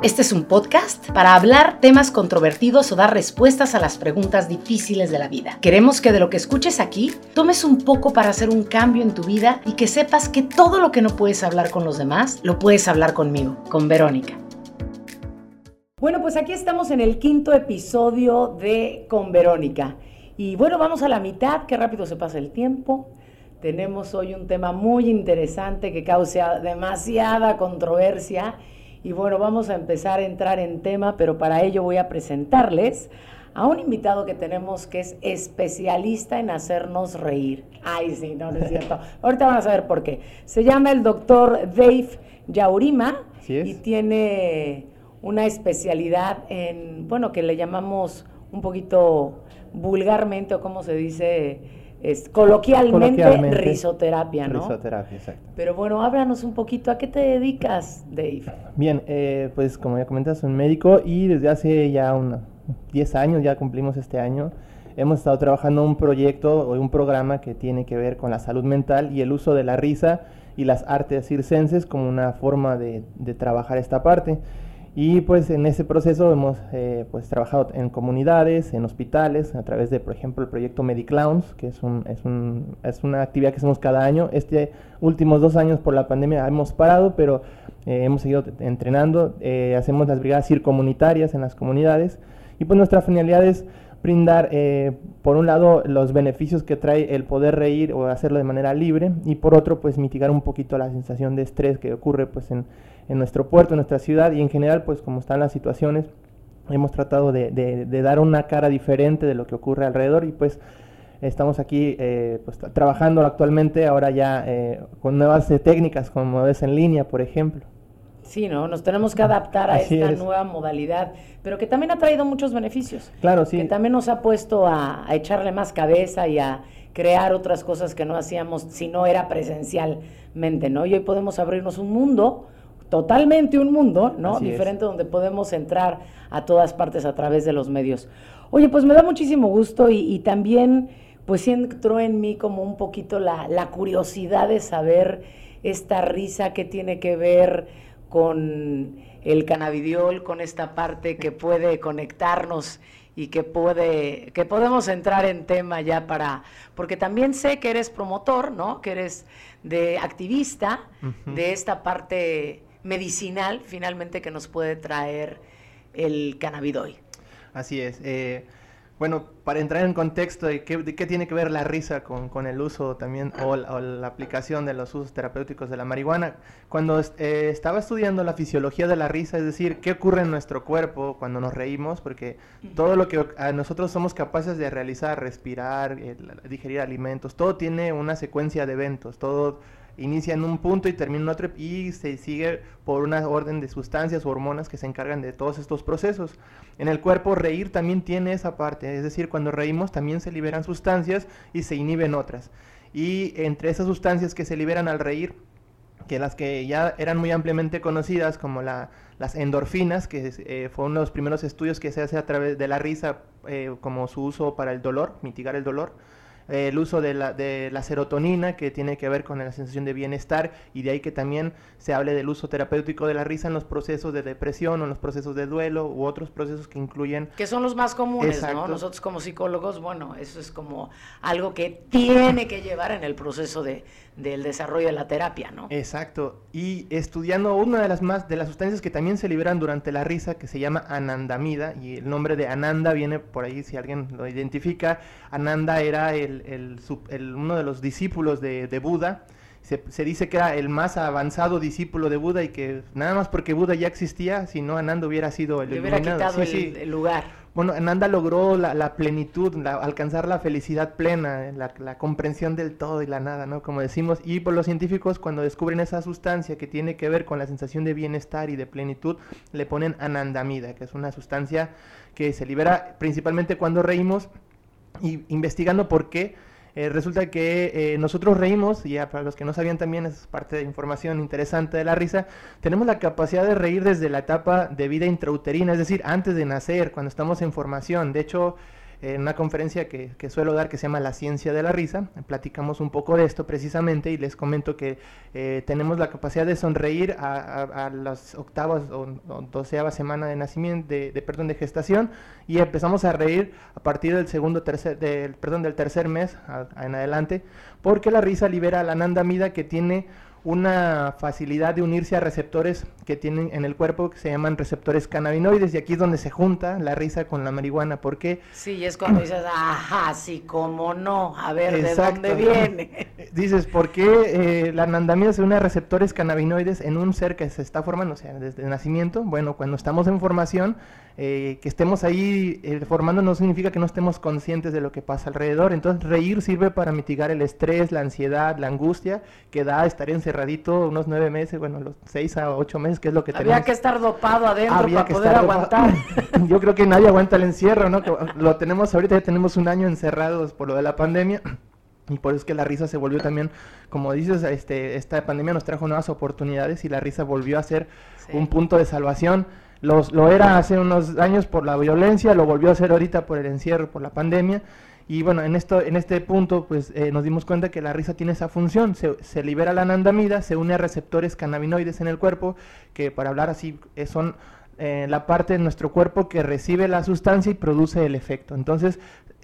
Este es un podcast para hablar temas controvertidos o dar respuestas a las preguntas difíciles de la vida. Queremos que de lo que escuches aquí tomes un poco para hacer un cambio en tu vida y que sepas que todo lo que no puedes hablar con los demás, lo puedes hablar conmigo, con Verónica. Bueno, pues aquí estamos en el quinto episodio de Con Verónica. Y bueno, vamos a la mitad, qué rápido se pasa el tiempo. Tenemos hoy un tema muy interesante que causa demasiada controversia y bueno, vamos a empezar a entrar en tema, pero para ello voy a presentarles a un invitado que tenemos que es especialista en hacernos reír. Ay, sí, no, no es cierto. Ahorita van a saber por qué. Se llama el doctor Dave Yaurima y tiene una especialidad en, bueno, que le llamamos un poquito vulgarmente o como se dice, es coloquialmente, risoterapia, ¿no? Risoterapia, exacto. Pero bueno, háblanos un poquito, ¿a qué te dedicas, Dave? Bien, eh, pues como ya comentas, soy médico y desde hace ya unos 10 años, ya cumplimos este año, hemos estado trabajando un proyecto o un programa que tiene que ver con la salud mental y el uso de la risa y las artes circenses como una forma de, de trabajar esta parte. Y pues en ese proceso hemos eh, pues trabajado en comunidades, en hospitales, a través de, por ejemplo, el proyecto Mediclowns, que es, un, es, un, es una actividad que hacemos cada año. Este últimos dos años por la pandemia hemos parado, pero eh, hemos seguido entrenando. Eh, hacemos las brigadas circomunitarias en las comunidades. Y pues nuestra finalidad es brindar, por un lado, los beneficios que trae el poder reír o hacerlo de manera libre, y por otro, pues mitigar un poquito la sensación de estrés que ocurre pues en en nuestro puerto, en nuestra ciudad y en general, pues como están las situaciones, hemos tratado de, dar una cara diferente de lo que ocurre alrededor y pues estamos aquí eh, pues, trabajando actualmente ahora ya eh, con nuevas eh, técnicas como es en línea, por ejemplo. Sí, ¿no? Nos tenemos que adaptar a esta nueva modalidad, pero que también ha traído muchos beneficios. Claro, sí. Que también nos ha puesto a, a echarle más cabeza y a crear otras cosas que no hacíamos si no era presencialmente, ¿no? Y hoy podemos abrirnos un mundo totalmente un mundo, ¿no? Diferente donde podemos entrar a todas partes a través de los medios. Oye, pues me da muchísimo gusto y, también pues entró en mí como un poquito la, la, curiosidad de saber esta risa que tiene que ver con el cannabidiol, con esta parte que puede conectarnos y que puede que podemos entrar en tema ya para porque también sé que eres promotor, ¿no? Que eres de activista de esta parte medicinal finalmente que nos puede traer el cannabidoy. Así es. Eh, bueno, para entrar en contexto de qué, tiene que ver la risa con, el uso también o, la aplicación de los usos terapéuticos de la marihuana, cuando eh, estaba estudiando la fisiología de la risa, es decir, qué ocurre en nuestro cuerpo cuando nos reímos, porque todo lo que nosotros somos capaces de realizar, respirar, digerir alimentos, todo tiene una secuencia de eventos, todo inicia en un punto y termina en otro y se sigue por una orden de sustancias o hormonas que se encargan de todos estos procesos. En el cuerpo reír también tiene esa parte, es decir, cuando reímos también se liberan sustancias y se inhiben otras. Y entre esas sustancias que se liberan al reír, que las que ya eran muy ampliamente conocidas como la, las endorfinas, que eh, fue uno de los primeros estudios que se hace a través de la risa eh, como su uso para el dolor, mitigar el dolor, el uso de la, de la serotonina, que tiene que ver con la sensación de bienestar, y de ahí que también se hable del uso terapéutico de la risa en los procesos de depresión o en los procesos de duelo u otros procesos que incluyen... Que son los más comunes, ¿no? Nosotros como psicólogos, bueno, eso es como algo que tiene que llevar en el proceso de, del desarrollo de la terapia, ¿no? Exacto. Y estudiando una de las más de las sustancias que también se liberan durante la risa, que se llama anandamida, y el nombre de Ananda viene por ahí, si alguien lo identifica, Ananda era el el, uno de los discípulos de, Buda. Se, dice que era el más avanzado discípulo de Buda y que nada más porque Buda ya existía, si no Ananda hubiera sido el Le hubiera quitado el, lugar. Bueno, Ananda logró la, plenitud, alcanzar la felicidad plena, la, comprensión del todo y la nada, ¿no? Como decimos, y por los científicos cuando descubren esa sustancia que tiene que ver con la sensación de bienestar y de plenitud, le ponen anandamida, que es una sustancia que se libera principalmente cuando reímos y investigando por qué, eh, resulta que eh, nosotros reímos, y ya para los que no sabían también, es parte de información interesante de la risa, tenemos la capacidad de reír desde la etapa de vida intrauterina, es decir, antes de nacer, cuando estamos en formación. De hecho, en una conferencia que, suelo dar que se llama La Ciencia de la Risa. Platicamos un poco de esto precisamente y les comento que eh, tenemos la capacidad de sonreír a, las octavas o, doceava semana de nacimiento, de, perdón, de gestación y empezamos a reír a partir del segundo, tercer, del, perdón, del tercer mes en adelante porque la risa libera la anandamida que tiene una facilidad de unirse a receptores que tienen en el cuerpo que se llaman receptores cannabinoides y aquí es donde se junta la risa con la marihuana. ¿Por qué? Sí, es cuando dices, ajá, sí, cómo no, a ver, ¿de dónde viene? Dices, ¿por qué eh, la anandamida se une a receptores cannabinoides en un ser que se está formando, o sea, desde el nacimiento? Bueno, cuando estamos en formación, eh, que estemos ahí eh, formando no significa que no estemos conscientes de lo que pasa alrededor. Entonces, reír sirve para mitigar el estrés, la ansiedad, la angustia que da estar encerradito unos nueve meses, bueno, los seis a ocho meses, que es lo que tenemos. Había que estar dopado adentro para poder aguantar. Yo creo que nadie aguanta el encierro, ¿no? Lo tenemos ahorita, ya tenemos un año encerrados por lo de la pandemia. Y por eso es que la risa se volvió también, como dices, este, esta pandemia nos trajo nuevas oportunidades y la risa volvió a ser un punto de salvación los, lo era hace unos años por la violencia, lo volvió a hacer ahorita por el encierro, por la pandemia. Y bueno, en, esto, en este punto pues eh, nos dimos cuenta que la risa tiene esa función, se, se, libera la anandamida, se une a receptores cannabinoides en el cuerpo, que para hablar así eh, son eh, la parte de nuestro cuerpo que recibe la sustancia y produce el efecto. Entonces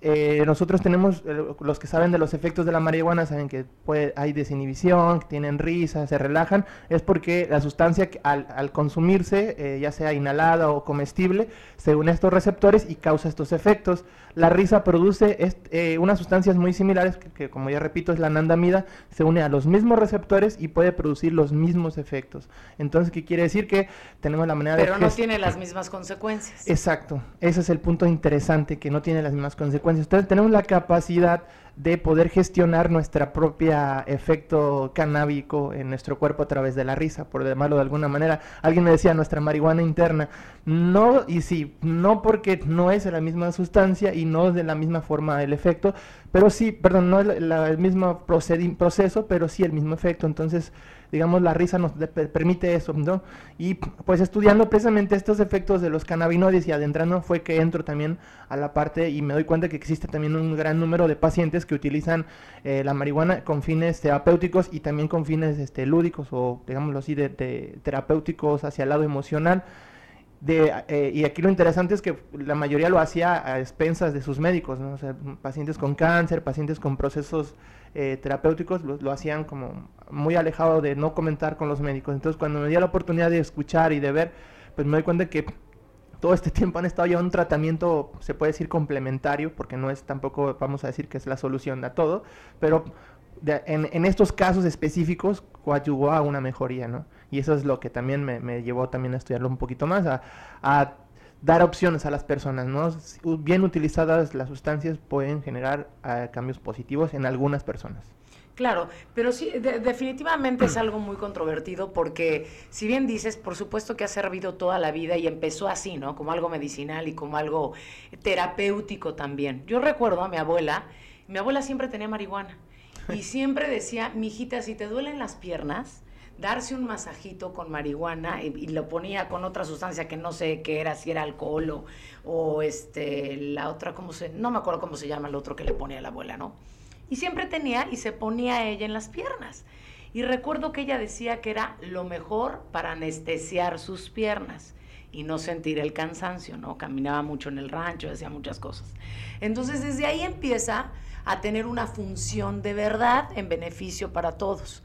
eh, nosotros tenemos, eh, los que saben de los efectos de la marihuana, saben que puede, hay desinhibición, que tienen risa, se relajan, es porque la sustancia al, consumirse, eh, ya sea inhalada o comestible, se une a estos receptores y causa estos efectos. La risa produce unas sustancias muy similares, que, como ya repito es la anandamida, se une a los mismos receptores y puede producir los mismos efectos. Entonces, ¿qué quiere decir? Que tenemos la manera de... Pero no tiene las mismas consecuencias. Exacto, ese es el punto interesante, que no tiene las mismas consecuencias entonces tenemos la capacidad de poder gestionar nuestro propio efecto canábico en nuestro cuerpo a través de la risa, por llamarlo de alguna manera. Alguien me decía, nuestra marihuana interna. No, y sí, no porque no es la misma sustancia y no es de la misma forma el efecto, pero sí, perdón, no es el mismo proceso, pero sí el mismo efecto. Entonces, digamos, la risa nos permite eso, ¿no? Y pues estudiando precisamente estos efectos de los cannabinoides y adentrando fue que entro también a la parte y me doy cuenta que existe también un gran número de pacientes que utilizan eh, la marihuana con fines terapéuticos y también con fines este, lúdicos o, digámoslo así, de, terapéuticos hacia el lado emocional. De, eh, y aquí lo interesante es que la mayoría lo hacía a expensas de sus médicos, ¿no? o sea, pacientes con cáncer, pacientes con procesos eh, terapéuticos lo, hacían como muy alejado de no comentar con los médicos. Entonces cuando me di la oportunidad de escuchar y de ver, pues me doy cuenta que todo este tiempo han estado ya un tratamiento, se puede decir complementario, porque no es tampoco, vamos a decir que es la solución a todo, pero en, estos casos específicos coadyuvó a una mejoría, ¿no? Y eso es lo que también me, llevó también a estudiarlo un poquito más, a dar opciones a las personas, ¿no? Bien utilizadas las sustancias pueden generar ah, cambios positivos en algunas personas. Claro, pero sí, definitivamente es algo muy controvertido porque si bien dices, por supuesto que ha servido toda la vida y empezó así, ¿no? Como algo medicinal y como algo terapéutico también. Yo recuerdo a mi abuela, mi abuela siempre tenía marihuana y siempre decía, mijita, si te duelen las piernas, darse un masajito con marihuana y, lo ponía con otra sustancia que no sé qué era, si era alcohol o, este, la otra, ¿cómo se? No me acuerdo cómo se llama el otro que le ponía a la abuela, ¿no? Y siempre tenía y se ponía ella en las piernas. Y recuerdo que ella decía que era lo mejor para anestesiar sus piernas y no sentir el cansancio, ¿no? Caminaba mucho en el rancho, hacía muchas cosas. Entonces desde ahí empieza a tener una función de verdad en beneficio para todos.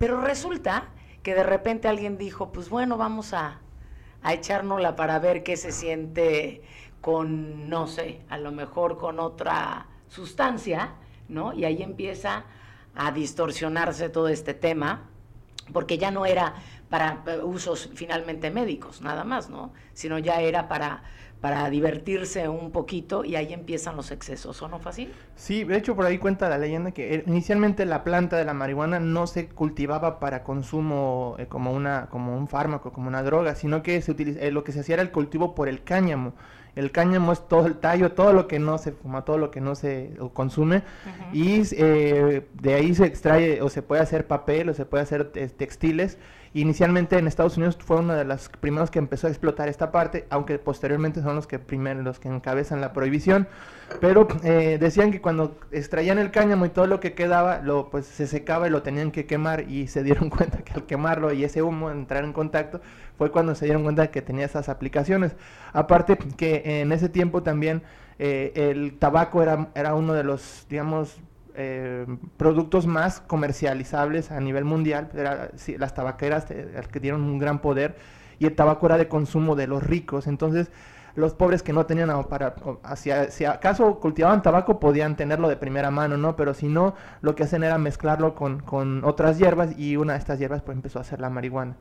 Pero resulta que de repente alguien dijo, pues bueno, vamos a, a echárnosla para ver qué se siente con, no sé, a lo mejor con otra sustancia, ¿no? Y ahí empieza a distorsionarse todo este tema, porque ya no era para usos finalmente médicos, nada más, ¿no? Sino ya era para para divertirse un poquito y ahí empiezan los excesos, ¿o no fácil? Sí, de hecho por ahí cuenta la leyenda que eh, inicialmente la planta de la marihuana no se cultivaba para consumo eh, como una como un fármaco, como una droga, sino que se utiliza, eh, lo que se hacía era el cultivo por el cáñamo El cáñamo es todo el tallo, todo lo que no se fuma, todo lo que no se consume. Y eh, de ahí se extrae o se puede hacer papel o se puede hacer eh, textiles. Inicialmente en Estados Unidos fue uno de los primeros que empezó a explotar esta parte, aunque posteriormente son los que primero los que encabezan la prohibición. Pero eh, decían que cuando extraían el cáñamo y todo lo que quedaba, lo, pues se secaba y lo tenían que quemar y se dieron cuenta que al quemarlo y ese humo entrar en contacto fue cuando se dieron cuenta que tenía esas aplicaciones. Aparte que en ese tiempo también eh, el tabaco era, era uno de los, digamos, eh, productos más comercializables a nivel mundial. las tabaqueras eh, que dieron un gran poder y el tabaco era de consumo de los ricos. Entonces, los pobres que no tenían para, hacia, si acaso cultivaban tabaco podían tenerlo de primera mano, ¿no? Pero si no, lo que hacen era mezclarlo con, con otras hierbas y una de estas hierbas pues empezó a ser la marihuana.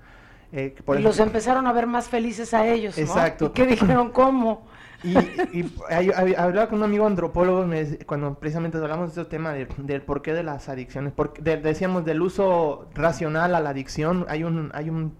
Eh, y los empezaron a ver más felices a ellos, ¿no? Exacto. ¿Y qué dijeron? ¿Cómo? Y, hablaba con un amigo antropólogo cuando precisamente hablamos de este tema del porqué de las adicciones. Porque decíamos del uso racional a la adicción. Hay un, hay un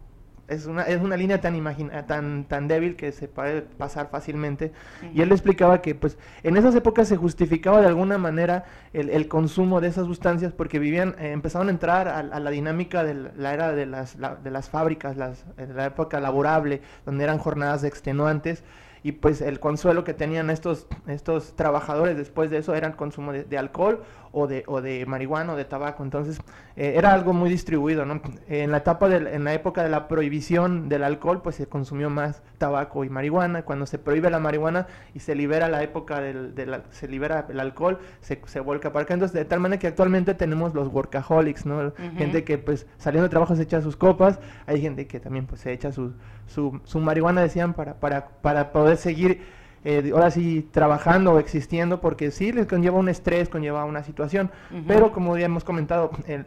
es una, es una línea tan, imagina, tan, tan débil que se puede pasar fácilmente. Y él explicaba que pues en esas épocas se justificaba de alguna manera el, el consumo de esas sustancias porque vivían, eh, empezaron a entrar a, la dinámica de la, era de las, de las fábricas, las, la época laborable, donde eran jornadas extenuantes y pues el consuelo que tenían estos, estos trabajadores después de eso era el consumo de, alcohol o de, o de marihuana o de tabaco. Entonces eh, era algo muy distribuido, ¿no? En la etapa de, en la época de la prohibición del alcohol, pues se consumió más tabaco y marihuana. Cuando se prohíbe la marihuana y se libera la época del, se libera el alcohol, se, se vuelca para acá. Entonces de tal manera que actualmente tenemos los workaholics, ¿no? Gente que pues saliendo de trabajo se echa sus copas, hay gente que también pues se echa sus su, su marihuana, decían, para, para, para poder seguir eh, ahora sí trabajando o existiendo, porque sí les conlleva un estrés, conlleva una situación, pero como ya hemos comentado, el,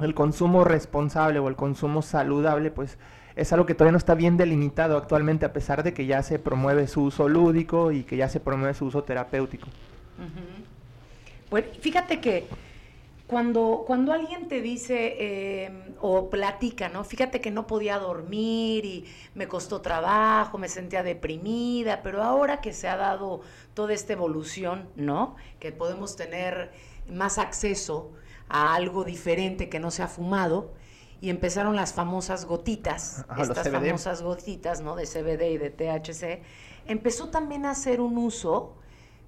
el consumo responsable o el consumo saludable, pues es algo que todavía no está bien delimitado actualmente, a pesar de que ya se promueve su uso lúdico y que ya se promueve su uso terapéutico. Bueno, fíjate que cuando, cuando alguien te dice em, o platica, ¿no? Fíjate que no podía dormir y me costó trabajo, me sentía deprimida, pero ahora que se ha dado toda esta evolución, ¿no? Que podemos tener más acceso a algo diferente que no se ha fumado y empezaron las famosas gotitas, estas famosas gotitas, ¿no? De CBD y de THC, empezó también a hacer un uso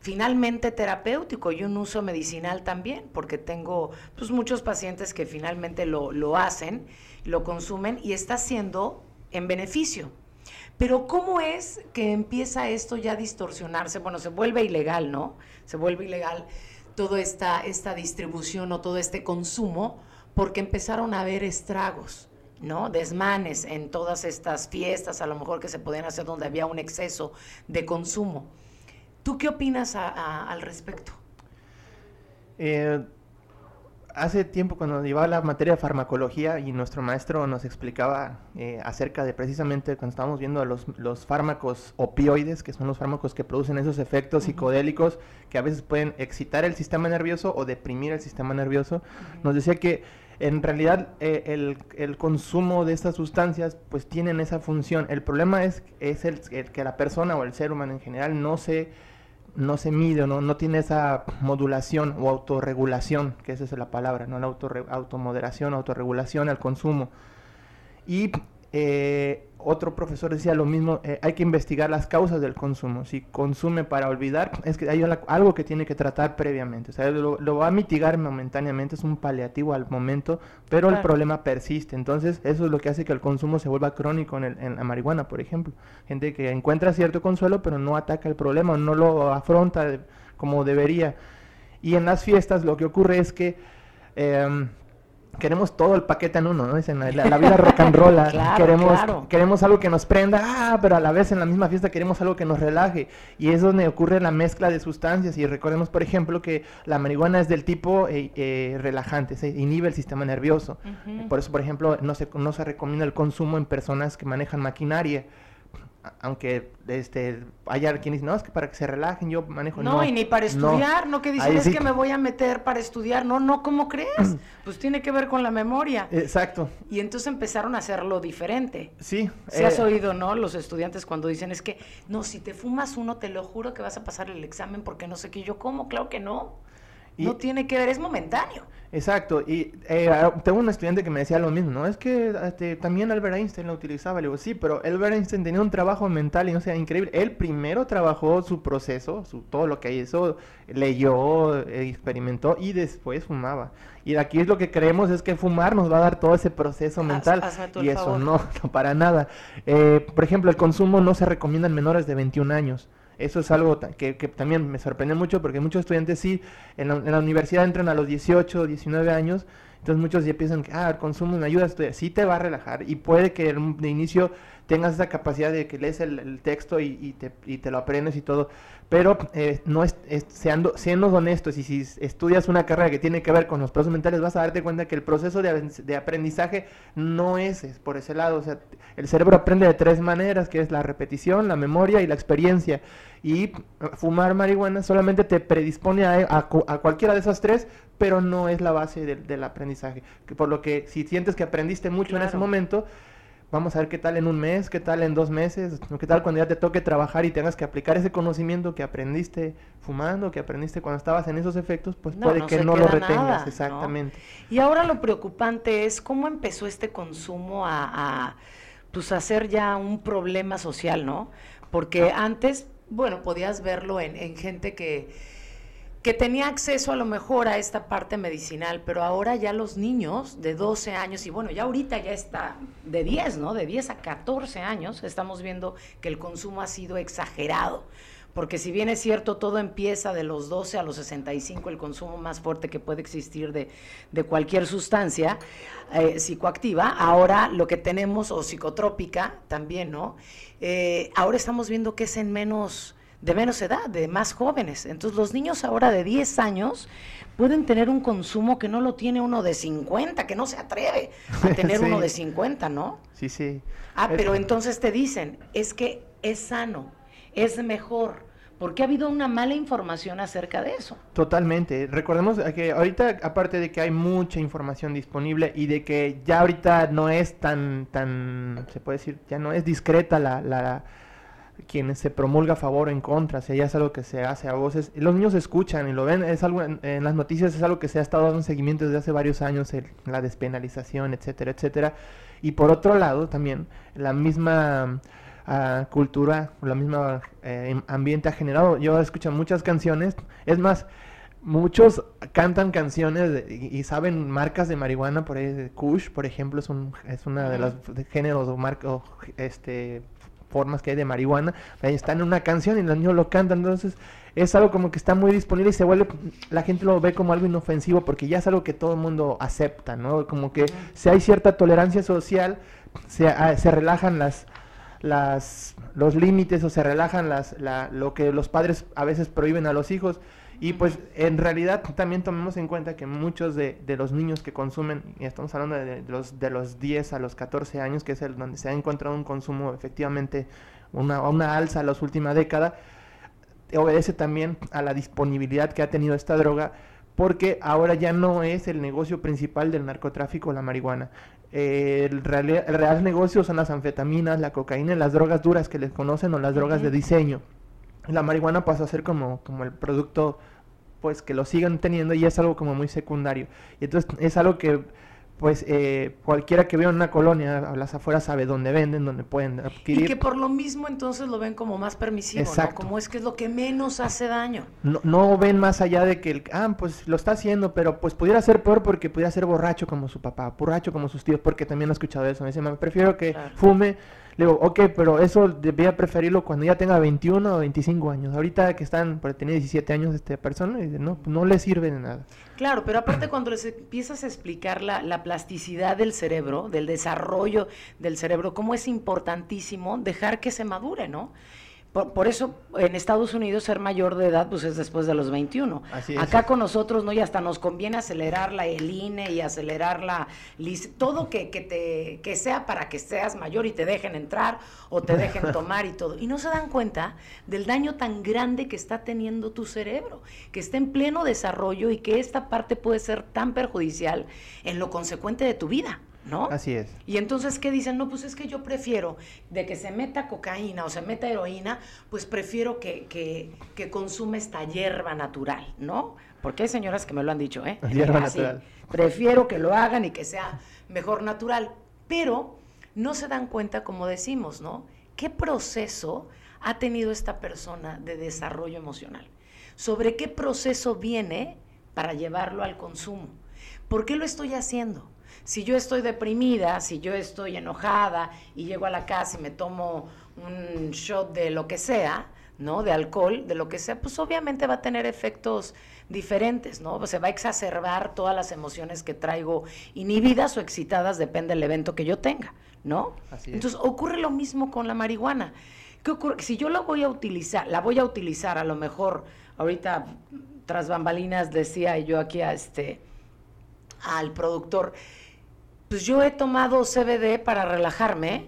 finalmente terapéutico y un uso medicinal también, porque tengo pues, muchos pacientes que finalmente lo, lo hacen, lo consumen y está siendo en beneficio. Pero ¿cómo es que empieza esto ya a distorsionarse? Bueno, se vuelve ilegal, ¿no? Se vuelve ilegal toda esta, esta distribución o todo este consumo porque empezaron a haber estragos. ¿no? Desmanes en todas estas fiestas, a lo mejor que se podían hacer donde había un exceso de consumo. ¿Tú qué opinas al respecto? Eh, hace tiempo cuando llevaba la materia de farmacología y nuestro maestro nos explicaba eh, acerca de precisamente cuando estábamos viendo los, los, fármacos opioides, que son los fármacos que producen esos efectos psicodélicos que a veces pueden excitar el sistema nervioso o deprimir el sistema nervioso, nos decía que en realidad eh, el, el, consumo de estas sustancias pues tienen esa función. El problema es, es el, que la persona o el ser humano en general no se no se mide, no, no tiene esa modulación o autorregulación, que esa es la palabra, ¿no? la automoderación, autorregulación al consumo. Y eh, otro profesor decía lo mismo, eh, hay que investigar las causas del consumo. Si consume para olvidar, es que hay algo que tiene que tratar previamente. O sea, lo, va a mitigar momentáneamente, es un paliativo al momento, pero el problema persiste. Entonces, eso es lo que hace que el consumo se vuelva crónico en, en, la marihuana, por ejemplo. Gente que encuentra cierto consuelo, pero no ataca el problema, no lo afronta como debería. Y en las fiestas lo que ocurre es que... Em, queremos todo el paquete en uno, ¿no? Es en la, vida rock and roll, queremos, queremos algo que nos prenda, ah, pero a la vez en la misma fiesta queremos algo que nos relaje. Y es donde ocurre la mezcla de sustancias. Y recordemos, por ejemplo, que la marihuana es del tipo eh, eh, relajante, se inhibe el sistema nervioso. Por eso, por ejemplo, no se, no se recomienda el consumo en personas que manejan maquinaria aunque este haya quien dice, no, es que para que se relajen yo manejo. No, y ni para estudiar, no, que dicen es que me voy a meter para estudiar, no, no, ¿cómo crees? pues tiene que ver con la memoria. Exacto. Y entonces empezaron a hacerlo diferente. Sí. Se has eh, oído, ¿no? Los estudiantes cuando dicen, es que, no, si te fumas uno, te lo juro que vas a pasar el examen porque no sé qué, yo como, claro que no. No tiene que ver, es momentáneo. Exacto, y eh, tengo un estudiante que me decía lo mismo, ¿no? Es que este, también Albert Einstein lo utilizaba. Le digo, sí, pero Albert Einstein tenía un trabajo mental y no sea increíble. Él primero trabajó su proceso, su, todo lo que hizo, leyó, experimentó y después fumaba. Y aquí es lo que creemos es que fumar nos va a dar todo ese proceso mental. y eso no, no, para nada. Eh, por ejemplo, el consumo no se recomienda en menores de 21 años. Eso es algo que, también me sorprende mucho porque muchos estudiantes sí, en la, universidad entran a los 18, 19 años, entonces muchos ya piensan que, ah, el consumo me ayuda a estudiar, sí te va a relajar y puede que de inicio tengas esa capacidad de que lees el, texto y, te, y, te, lo aprendes y todo, pero eh, no es, siendo, siendo, honestos y si estudias una carrera que tiene que ver con los procesos mentales vas a darte cuenta que el proceso de, aprendizaje no es, por ese lado, o sea, el cerebro aprende de tres maneras, que es la repetición, la memoria y la experiencia, y fumar marihuana solamente te predispone a, cualquiera de esas tres, pero no es la base del aprendizaje, que por lo que si sientes que aprendiste mucho en ese momento, Vamos a ver qué tal en un mes, qué tal en dos meses, qué tal cuando ya te toque trabajar y tengas que aplicar ese conocimiento que aprendiste fumando, que aprendiste cuando estabas en esos efectos, pues puede que no lo retengas, exactamente. Y ahora lo preocupante es cómo empezó este consumo a, pues, hacer ya un problema social, ¿no? Porque antes, bueno, podías verlo en, en gente que que tenía acceso a lo mejor a esta parte medicinal, pero ahora ya los niños de 12 años, y bueno, ya ahorita ya está de 10, ¿no? De 10 a 14 años, estamos viendo que el consumo ha sido exagerado. Porque si bien es cierto, todo empieza de los 12 a los 65, el consumo más fuerte que puede existir de, cualquier sustancia eh, psicoactiva, ahora lo que tenemos, o psicotrópica también, ¿no? Eh, ahora estamos viendo que es en menos de menos edad, de más jóvenes. Entonces los niños ahora de 10 años pueden tener un consumo que no lo tiene uno de 50, que no se atreve a tener uno de 50, ¿no? Sí, sí. Ah, pero entonces te dicen, es que es sano, es mejor. Porque ha habido una mala información acerca de eso. Totalmente. Recordemos que ahorita, aparte de que hay mucha información disponible y de que ya ahorita no es tan, tan, se puede decir, ya no es discreta la, la quienes se promulga a favor o en contra, si ya es algo que se hace a voces, los niños escuchan y lo ven, es algo en, las noticias es algo que se ha estado dando seguimiento desde hace varios años, la despenalización, etcétera, etcétera. Y por otro lado, también la misma uh, cultura, la misma eh, ambiente ha generado, yo escucho muchas canciones, es más, muchos cantan canciones y, saben marcas de marihuana, por ahí, Kush, por ejemplo, es, un, es una de los géneros o marcas, este, formas que hay de marihuana, están en una canción y los niños lo cantan, entonces es algo como que está muy disponible y se vuelve, la gente lo ve como algo inofensivo porque ya es algo que todo el mundo acepta, ¿no? Como que si hay cierta tolerancia social, se, ah, se relajan las, las, los límites o se relajan las, la, lo que los padres a veces prohíben a los hijos y pues en realidad también tomemos en cuenta que muchos de, los niños que consumen, y estamos hablando de, los, de los 10 a los 14 años, que es el donde se ha encontrado un consumo efectivamente, una, una alza en las últimas décadas, obedece también a la disponibilidad que ha tenido esta droga, porque ahora ya no es el negocio principal del narcotráfico la marihuana. el, real, el, real, negocio son las anfetaminas, la cocaína, las drogas duras que les conocen o las drogas de diseño. La marihuana pasa a ser como, como el producto pues que lo sigan teniendo y es algo como muy secundario. Y entonces es algo que pues eh, cualquiera que vea una colonia a las afueras sabe dónde venden, dónde pueden adquirir. Y que por lo mismo entonces lo ven como más permisivo, Exacto. Como es que es lo que menos hace daño. No, no ven más allá de que, el, ah, pues lo está haciendo, pero pues pudiera ser peor porque pudiera ser borracho como su papá, borracho como sus tíos, porque también he escuchado eso. Me dice, prefiero que fume le digo, ok, pero eso debía preferirlo cuando ya tenga 21 o 25 años. Ahorita que están, porque tiene 17 años esta persona, no, no le sirve de nada. Claro, pero aparte cuando les empiezas a explicar la, la plasticidad del cerebro, del desarrollo del cerebro, cómo es importantísimo dejar que se madure, ¿no? Por, eso en Estados Unidos ser mayor de edad pues es después de los 21. Así es. Acá con nosotros no y hasta nos conviene acelerar la el INE y acelerar la todo que, que te que sea para que seas mayor y te dejen entrar o te dejen tomar y todo. Y no se dan cuenta del daño tan grande que está teniendo tu cerebro, que está en pleno desarrollo y que esta parte puede ser tan perjudicial en lo consecuente de tu vida. ¿No? Así es. Y entonces, ¿qué dicen? No, pues es que yo prefiero de que se meta cocaína o se meta heroína, pues prefiero que, que, que consume esta hierba natural, ¿no? Porque hay señoras que me lo han dicho, ¿eh? Hierba natural. Prefiero que lo hagan y que sea mejor natural. Pero no se dan cuenta, como decimos, ¿no? ¿Qué proceso ha tenido esta persona de desarrollo emocional? ¿Sobre qué proceso viene para llevarlo al consumo? ¿Por qué lo estoy haciendo? Si yo estoy deprimida, si yo estoy enojada y llego a la casa y me tomo un shot de lo que sea, ¿no? De alcohol, de lo que sea, pues obviamente va a tener efectos diferentes, ¿no? Se va a exacerbar todas las emociones que traigo inhibidas o excitadas, depende del evento que yo tenga, ¿no? Entonces ocurre lo mismo con la marihuana. ¿Qué ocurre? Si yo la voy a utilizar, la voy a utilizar a lo mejor, ahorita tras bambalinas decía yo aquí a este, al productor, pues yo he tomado CBD para relajarme,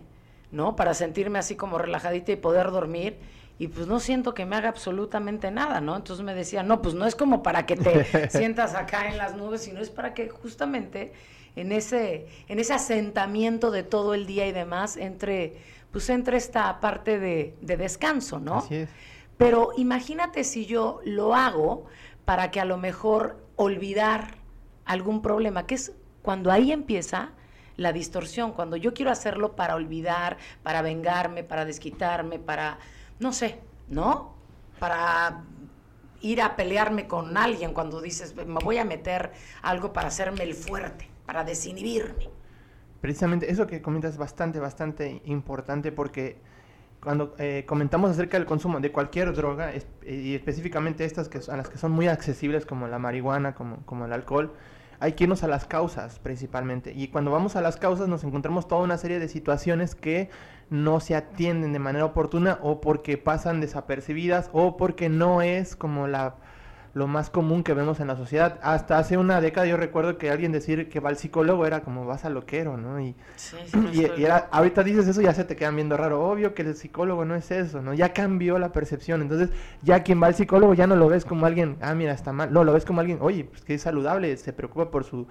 ¿no? Para sentirme así como relajadita y poder dormir. Y pues no siento que me haga absolutamente nada, ¿no? Entonces me decía, no, pues no es como para que te sientas acá en las nubes, sino es para que justamente en ese, en ese asentamiento de todo el día y demás entre, pues entre esta parte de, de descanso, ¿no? Así es. Pero imagínate si yo lo hago para que a lo mejor olvidar algún problema, que es cuando ahí empieza la distorsión, cuando yo quiero hacerlo para olvidar, para vengarme, para desquitarme, para, no sé, ¿no? Para ir a pelearme con alguien cuando dices, me voy a meter algo para hacerme el fuerte, para desinhibirme. Precisamente eso que comentas es bastante, bastante importante porque cuando eh, comentamos acerca del consumo de cualquier droga, y específicamente estas que, a las que son muy accesibles como la marihuana, como, como el alcohol, hay que irnos a las causas principalmente. Y cuando vamos a las causas nos encontramos toda una serie de situaciones que no se atienden de manera oportuna o porque pasan desapercibidas o porque no es como la lo más común que vemos en la sociedad. Hasta hace una década yo recuerdo que alguien decir que va al psicólogo era como vas a loquero, ¿no? Y, y, era, ahorita dices eso ya se te quedan viendo raro. Obvio que el psicólogo no es eso, ¿no? Ya cambió la percepción. Entonces ya quien va al psicólogo ya no lo ves como alguien, ah, mira, está mal. No, lo ves como alguien, oye, pues que es saludable, se preocupa por su,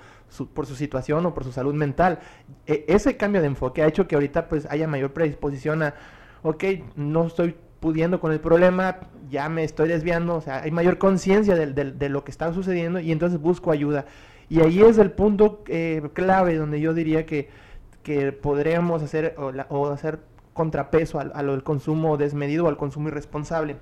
por su situación o por su salud mental. E, ese cambio de enfoque ha hecho que ahorita pues haya mayor predisposición a, ok, no estoy pudiendo con el problema, ya me estoy desviando, o sea, hay mayor conciencia de, lo que está sucediendo y entonces busco ayuda. Y ahí es el punto eh, clave donde yo diría que, que podríamos hacer o, hacer contrapeso al, al, consumo desmedido o al consumo irresponsable.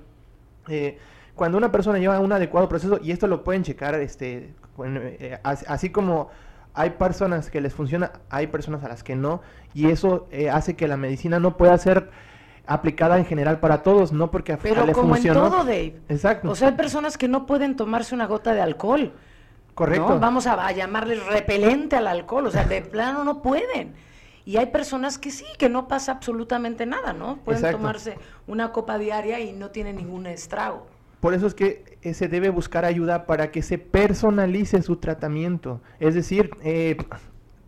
Eh, cuando una persona lleva un adecuado proceso, y esto lo pueden checar, este, eh, así como hay personas que les funciona, hay personas a las que no, y eso hace que la medicina no pueda ser aplicada en general para todos, no porque Pero le como en todo, Dave. Exacto. O sea, hay personas que no pueden tomarse una gota de alcohol. Correcto. Vamos a, a llamarles repelente al alcohol, o sea, de plano no pueden. Y hay personas que sí, que no pasa absolutamente nada, ¿no? Pueden tomarse una copa diaria y no tienen ningún estrago. Por eso es que eh, se debe buscar ayuda para que se personalice su tratamiento. Es decir, eh,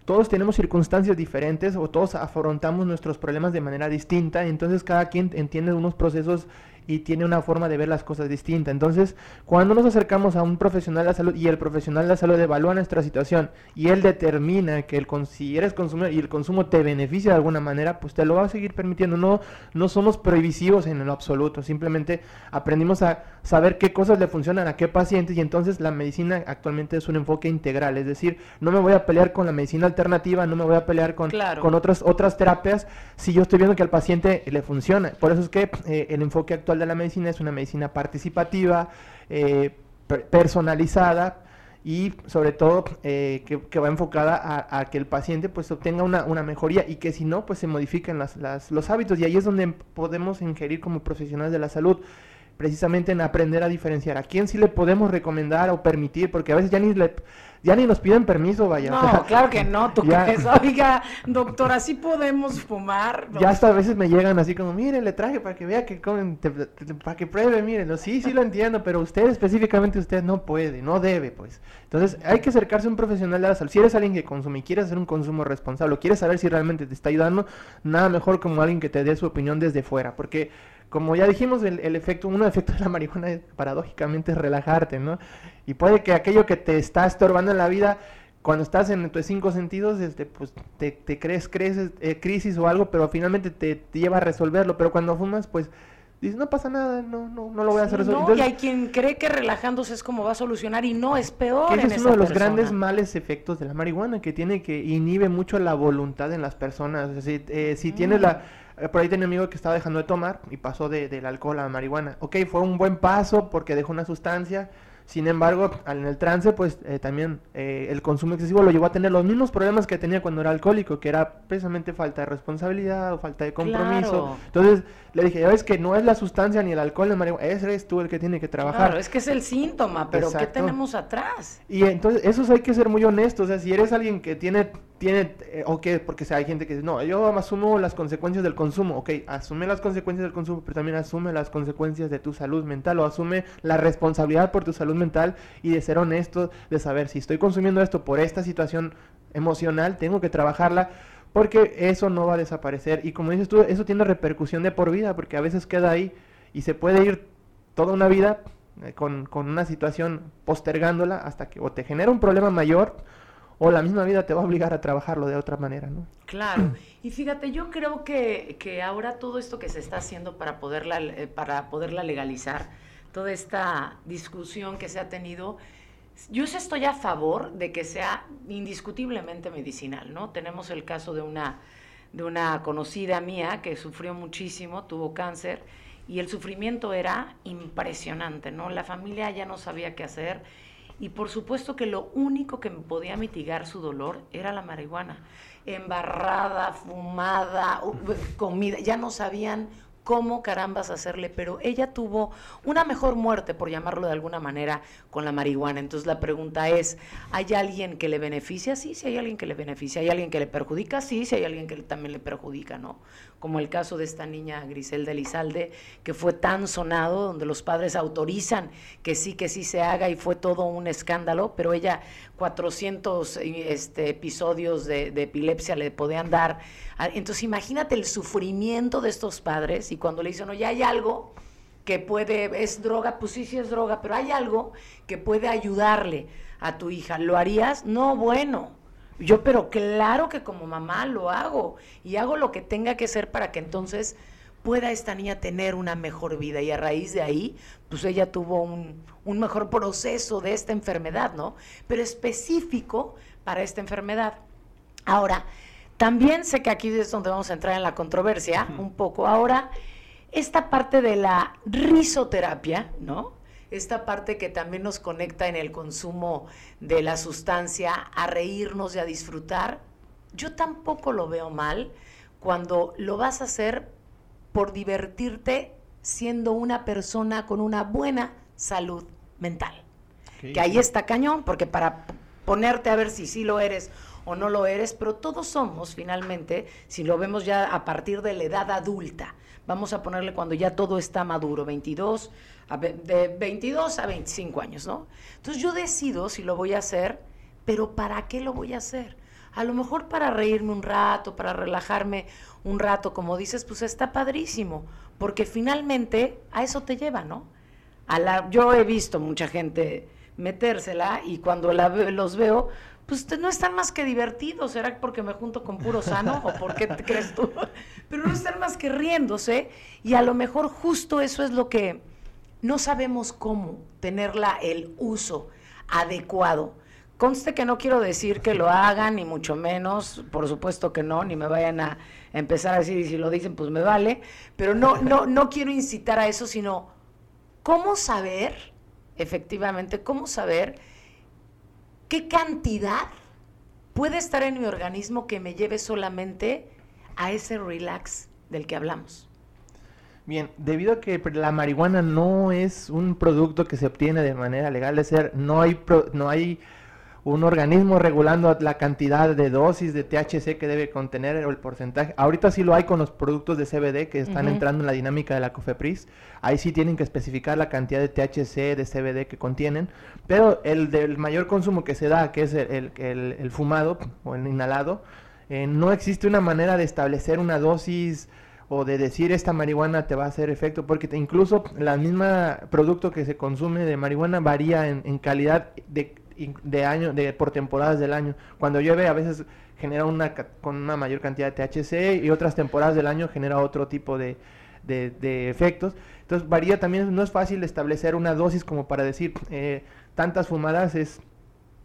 todos tenemos circunstancias diferentes o todos afrontamos nuestros problemas de manera distinta, entonces cada quien entiende unos procesos y tiene una forma de ver las cosas distinta. Entonces, cuando nos acercamos a un profesional de la salud y el profesional de la salud evalúa nuestra situación y él determina que el, si eres consumidor y el consumo te beneficia de alguna manera, pues te lo va a seguir permitiendo. No, no somos prohibitivos en lo absoluto, simplemente aprendimos a saber qué cosas le funcionan a qué pacientes y entonces la medicina actualmente es un enfoque integral, es decir, no me voy a pelear con la medicina alternativa, no me voy a pelear con, con otras, otras terapias si yo estoy viendo que al paciente le funciona. Por eso es que eh, el enfoque actual de la medicina es una medicina participativa, eh, personalizada y sobre todo eh, que, va enfocada a, que el paciente pues obtenga una, mejoría y que si no pues se modifiquen las, los hábitos. Y ahí es donde podemos ingerir como profesionales de la salud precisamente en aprender a diferenciar a quién sí le podemos recomendar o permitir porque a veces ya ni le ya ni nos piden permiso, vaya. No, claro que no, tú crees, oiga, doctor, así podemos fumar. Ya hasta a veces me llegan así como, mire, le traje para que vea que comen, para que pruebe, miren, sí, sí lo entiendo, pero usted específicamente, usted no puede, no debe, pues. Entonces, hay que acercarse a un profesional de la salud. Si eres alguien que consume y quieres hacer un consumo responsable, o quieres saber si realmente te está ayudando, nada mejor como alguien que te dé su opinión desde fuera, porque como ya dijimos, el, el, efecto, uno de los efectos de la marihuana paradójicamente es relajarte, ¿no? Y puede que aquello que te está estorbando en la vida, cuando estás en tus cinco sentidos, este, pues te, te crees, crees eh, crisis o algo, pero finalmente te, lleva a resolverlo. Pero cuando fumas, pues dices, no pasa nada, no, no, no lo voy a hacer resolver. No, y hay quien cree que relajándose es como va a solucionar y no, es peor. ese es uno de los grandes males efectos de la marihuana, que tiene que inhibe mucho la voluntad en las personas. Es decir, eh, si tienes la mm. Por ahí tenía un amigo que estaba dejando de tomar y pasó de, del alcohol a la marihuana. Ok, fue un buen paso porque dejó una sustancia. Sin embargo, en el trance, pues eh, también eh, el consumo excesivo lo llevó a tener los mismos problemas que tenía cuando era alcohólico, que era precisamente falta de responsabilidad o falta de compromiso. Entonces le dije, ya ves que no es la sustancia ni el alcohol, el marihuana, ese eres tú el que tiene que trabajar. Claro, es que es el síntoma, pero ¿qué tenemos atrás? Y entonces, eso hay que ser muy honestos. O sea, si eres alguien que tiene tiene, eh, porque hay gente que dice, no, yo asumo las consecuencias del consumo, ok, asume las consecuencias del consumo, pero también asume las consecuencias de tu salud mental, o asume la responsabilidad por tu salud mental y de ser honesto, de saber si estoy consumiendo esto por esta situación emocional, tengo que trabajarla, porque eso no va a desaparecer, y como dices tú, eso tiene repercusión de por vida, porque a veces queda ahí y se puede ir toda una vida eh, con, con una situación postergándola hasta que o te genera un problema mayor, o la misma vida te va a obligar a trabajarlo de otra manera, ¿no? Claro. Y fíjate, yo creo que, que ahora todo esto que se está haciendo para poderla, eh, para poderla legalizar, toda esta discusión que se ha tenido, yo estoy a favor de que sea indiscutiblemente medicinal, ¿no? Tenemos el caso de una, de una conocida mía que sufrió muchísimo, tuvo cáncer, y el sufrimiento era impresionante, ¿no? La familia ya no sabía qué hacer y por supuesto que lo único que podía mitigar su dolor era la marihuana. Embarrada, fumada, comida, ya no sabían cómo carambas hacerle, pero ella tuvo una mejor muerte, por llamarlo de alguna manera, con la marihuana. Entonces la pregunta es, ¿hay alguien que le beneficia? Sí, sí hay alguien que le beneficia. ¿Hay alguien que le perjudica? Sí, sí hay alguien que también le perjudica, ¿no? Como el caso de esta niña Griselda Elizalde, que fue tan sonado, donde los padres autorizan que sí, que sí se haga y fue todo un escándalo, pero ella 400 este, episodios de, de epilepsia le podían dar Ah, entonces imagínate el sufrimiento de estos padres y cuando le dicen, oye, hay algo que puede, es droga, pues sí, sí es droga, pero hay algo que puede ayudarle a tu hija. ¿Lo harías? No, bueno. Yo, pero claro que como mamá lo hago y hago lo que tenga que hacer para que entonces pueda esta niña tener una mejor vida y a raíz de ahí, pues ella tuvo un, un mejor proceso de esta enfermedad, ¿no? Pero específico para esta enfermedad. Ahora, también sé que aquí es donde vamos a entrar en la controversia un poco. Ahora, esta parte de la risoterapia, ¿no? Esta parte que también nos conecta en el consumo de la sustancia a reírnos y a disfrutar, yo tampoco lo veo mal cuando lo vas a hacer por divertirte siendo una persona con una buena salud mental. Que ahí está cañón, porque para ponerte a ver si sí lo eres o no lo eres, pero todos somos finalmente, si lo vemos ya a partir de la edad adulta, vamos a ponerle cuando ya todo está maduro, 22, de 22 a 25 años, ¿no? Entonces yo decido si lo voy a hacer, pero ¿para qué lo voy a hacer? A lo mejor para reírme un rato, para relajarme un rato, como dices, pues está padrísimo, porque finalmente a eso te lleva, ¿no? A la, yo he visto mucha gente metérsela y cuando los veo, pues no están más que divertidos, ¿será porque me junto con puro sano o por qué te crees tú? Pero no están más que riéndose y a lo mejor justo eso es lo que no sabemos cómo tenerla el uso adecuado. Conste que no quiero decir que lo hagan, ni mucho menos, por supuesto que no, ni me vayan a empezar a decir, y si lo dicen, pues me vale, pero no, no, no quiero incitar a eso, sino cómo saber, efectivamente, cómo saber ¿Qué cantidad puede estar en mi organismo que me lleve solamente a ese relax del que hablamos? Bien, debido a que la marihuana no es un producto que se obtiene de manera legal de ser, no hay, no hay un organismo regulando la cantidad de dosis de THC que debe contener o el porcentaje. Ahorita sí lo hay con los productos de CBD que están entrando en la dinámica de la COFEPRIS. Ahí sí tienen que especificar la cantidad de THC, de CBD que contienen. Pero el del mayor consumo que se da, que es el, el, fumado o el inhalado, eh, no existe una manera de establecer una dosis o de decir esta marihuana te va a hacer efecto, porque incluso la misma producto que se consume de marihuana varía en, calidad de de año, de, por temporadas del año. Cuando llueve a veces genera una con una mayor cantidad de THC y otras temporadas del año genera otro tipo de, de, efectos. Entonces varía también, no es fácil establecer una dosis como para decir eh, tantas fumadas es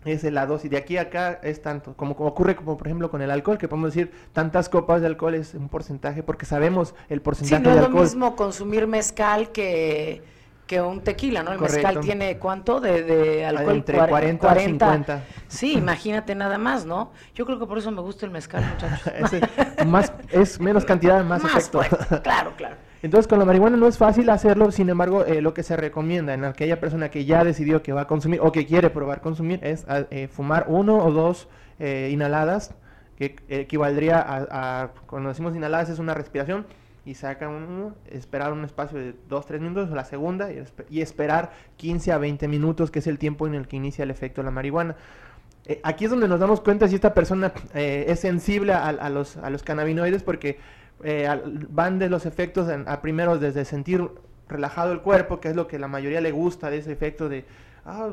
es la dosis. De aquí a acá es tanto. Como, como, ocurre, como por ejemplo, con el alcohol, que podemos decir tantas copas de alcohol es un porcentaje, porque sabemos el porcentaje sí, no de alcohol. es lo mismo consumir mezcal que que un tequila, ¿no? El mezcal tiene cuánto de, de alcohol? Entre 40, 40 50. Sí, imagínate nada más, ¿no? Yo creo que por eso me gusta el mezcal, muchachos. es, más, es menos cantidad, más, más efecto. claro, claro. Entonces con la marihuana no es fácil hacerlo, sin embargo eh, lo que se recomienda en aquella persona que ya decidió que va a consumir o que quiere probar consumir es eh, fumar uno o dos eh, inhaladas, que equivaldría a, a, cuando decimos inhaladas es una respiración y saca uno, esperar un espacio de 2-3 minutos, la segunda, y, esperar 15 a 20 minutos, que es el tiempo en el que inicia el efecto de la marihuana. Aquí es donde nos damos cuenta si esta persona es sensible a, los, a los cannabinoides, porque eh, van de los efectos a primero desde sentir relajado el cuerpo, que es lo que la mayoría le gusta de ese efecto de, ah,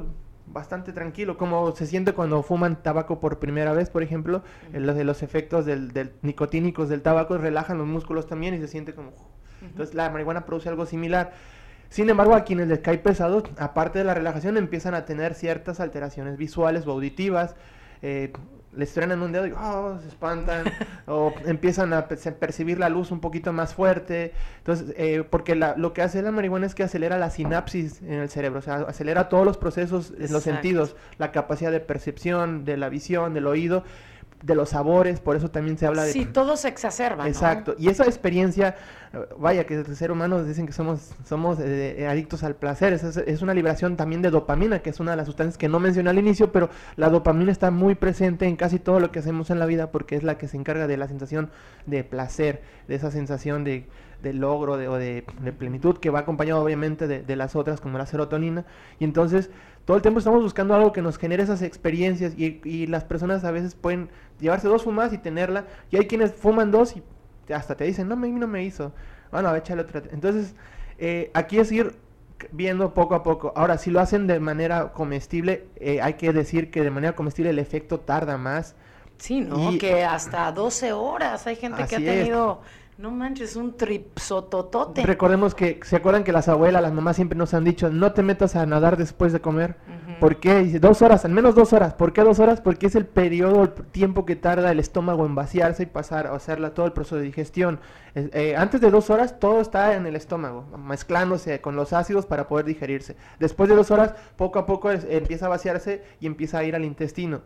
bastante tranquilo, como se siente cuando fuman tabaco por primera vez, por ejemplo, los de los efectos del, del, nicotínicos del tabaco relajan los músculos también y se siente como... Entonces la marihuana produce algo similar. Sin embargo, a quienes les cae pesado, aparte de la relajación, empiezan a tener ciertas alteraciones visuales o auditivas, eh, les truenan un dedo y oh, se espantan, o empiezan a percibir la luz un poquito más fuerte. Entonces, eh, porque lo que hace la marihuana es que acelera la sinapsis en el cerebro, o sea, acelera todos los procesos en los sentidos, la capacidad de percepción, de la visión, del oído de los sabores, por eso también se habla de... Sí, todo se exacerba. Exacto, y esa experiencia, vaya, que el ser humano dicen que somos, somos eh, eh, adictos al placer, es, es, una liberación también de dopamina, que es una de las sustancias que no mencioné al inicio, pero la dopamina está muy presente en casi todo lo que hacemos en la vida porque es la que se encarga de la sensación de placer, de esa sensación de, de logro de, o de, plenitud que va acompañado obviamente de, de las otras como la serotonina, y entonces todo el tiempo estamos buscando algo que nos genere esas experiencias y, y, las personas a veces pueden llevarse dos fumadas y tenerla y hay quienes fuman dos y hasta te dicen, no, a mí no me hizo. Bueno, a échale otra. Entonces, eh, aquí es ir viendo poco a poco. Ahora, si lo hacen de manera comestible, eh, hay que decir que de manera comestible el efecto tarda más. Sí, ¿no? que hasta 12 horas. Hay gente que ha tenido... No manches, un tripsototote. Recordemos que, ¿se acuerdan que las abuelas, las mamás siempre nos han dicho, no te metas a nadar después de comer? ¿Por qué? Dice, dos horas, al menos dos horas. ¿Por qué dos horas? Porque es el periodo, el tiempo que tarda el estómago en vaciarse y pasar a hacerla todo el proceso de digestión. Eh, antes de dos horas, todo está en el estómago, mezclándose con los ácidos para poder digerirse. Después de dos horas, poco a poco empieza a vaciarse y empieza a ir al intestino.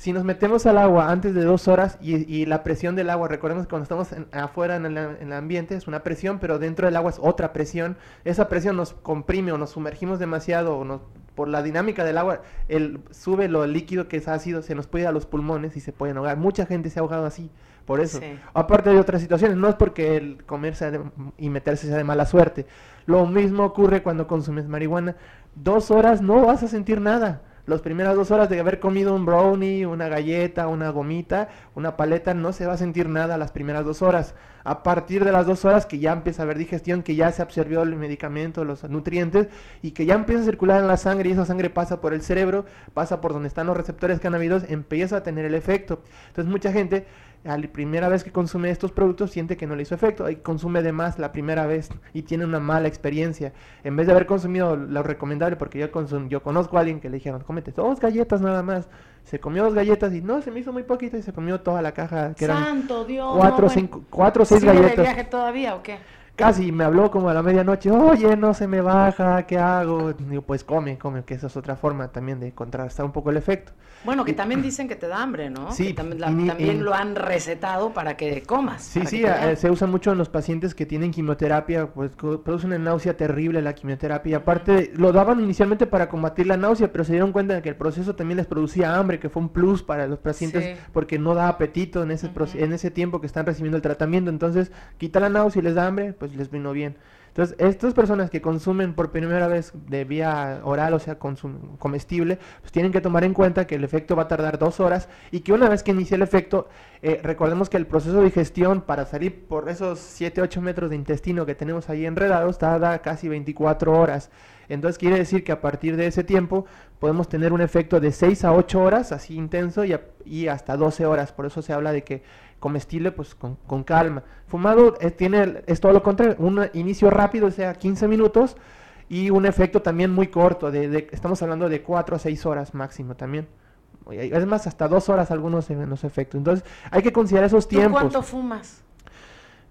Si nos metemos al agua antes de dos horas y, la presión del agua, recordemos que cuando estamos afuera en el, ambiente es una presión, pero dentro del agua es otra presión, esa presión nos comprime o nos sumergimos demasiado o nos, por la dinámica del agua, el, sube lo líquido que es ácido, se nos puede ir a los pulmones y se pueden ahogar. Mucha gente se ha ahogado así, por eso. Aparte de otras situaciones, no es porque el comerse y meterse sea de mala suerte. Lo mismo ocurre cuando consumes marihuana. Dos horas no vas a sentir nada las primeras dos horas de haber comido un brownie, una galleta, una gomita, una paleta, no se va a sentir nada las primeras dos horas. A partir de las dos horas que ya empieza a haber digestión, que ya se absorbió el medicamento, los nutrientes, y que ya empieza a circular en la sangre y esa sangre pasa por el cerebro, pasa por donde están los receptores cannabinoides, empieza a tener el efecto. Entonces mucha gente a la primera vez que consume estos productos siente que no le hizo efecto y consume de más la primera vez y tiene una mala experiencia. En vez de haber consumido lo recomendable, porque yo, yo conozco a alguien que le dijeron, cómete dos galletas nada más. Se comió dos galletas y no, se me hizo muy poquito y se comió toda la caja. Que Santo Dios. Cuatro, cinco, cuatro o seis galletas. viaje todavía o qué? Casi me habló como a la medianoche, oye, no se me baja, ¿qué hago? Digo, pues come, come, que esa es otra forma también de contrastar un poco el efecto. Bueno, que también dicen que te da hambre, ¿no? Sí, Que también, lo han recetado para que comas. Sí, sí, eh, se usa mucho en los pacientes que tienen quimioterapia, pues produce una náusea terrible la quimioterapia. Aparte, lo daban inicialmente para combatir la náusea, pero se dieron cuenta de que el proceso también les producía hambre, que fue un plus para los pacientes porque no da apetito en ese, en ese tiempo que están recibiendo el tratamiento. Entonces, quita la náusea y les da hambre, pues les vino bien. Entonces, estas personas que consumen por primera vez de vía oral, o sea, comestible, pues tienen que tomar en cuenta que el efecto va a tardar dos horas y que una vez que inicie el efecto, eh, recordemos que el proceso de digestión para salir por esos 7-8 metros de intestino que tenemos ahí enredados tarda casi 24 horas. Entonces quiere decir que a partir de ese tiempo podemos tener un efecto de 6 a 8 horas, así intenso, y, y hasta 12 horas. Por eso se habla de que comestible pues con, con calma. Fumado eh, tiene, es todo lo contrario, un inicio rápido, o sea, 15 minutos, y un efecto también muy corto, de, estamos hablando de 4 a 6 horas máximo también. Es más, hasta 2 horas algunos los efectos. Entonces, hay que considerar esos tiempos. ¿Cuánto fumas?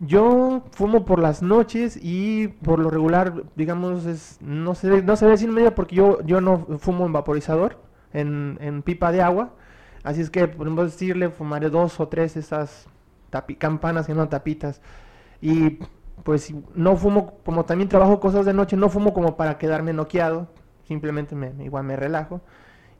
Yo fumo por las noches y por lo regular, digamos, es, no sé, no sé decir medio porque yo, yo no fumo en vaporizador, en, en pipa de agua. Así es que podemos decirle, fumaré dos o tres esas campanas y no tapitas. Y pues no fumo, como también trabajo cosas de noche, no fumo como para quedarme noqueado, simplemente me, igual me relajo.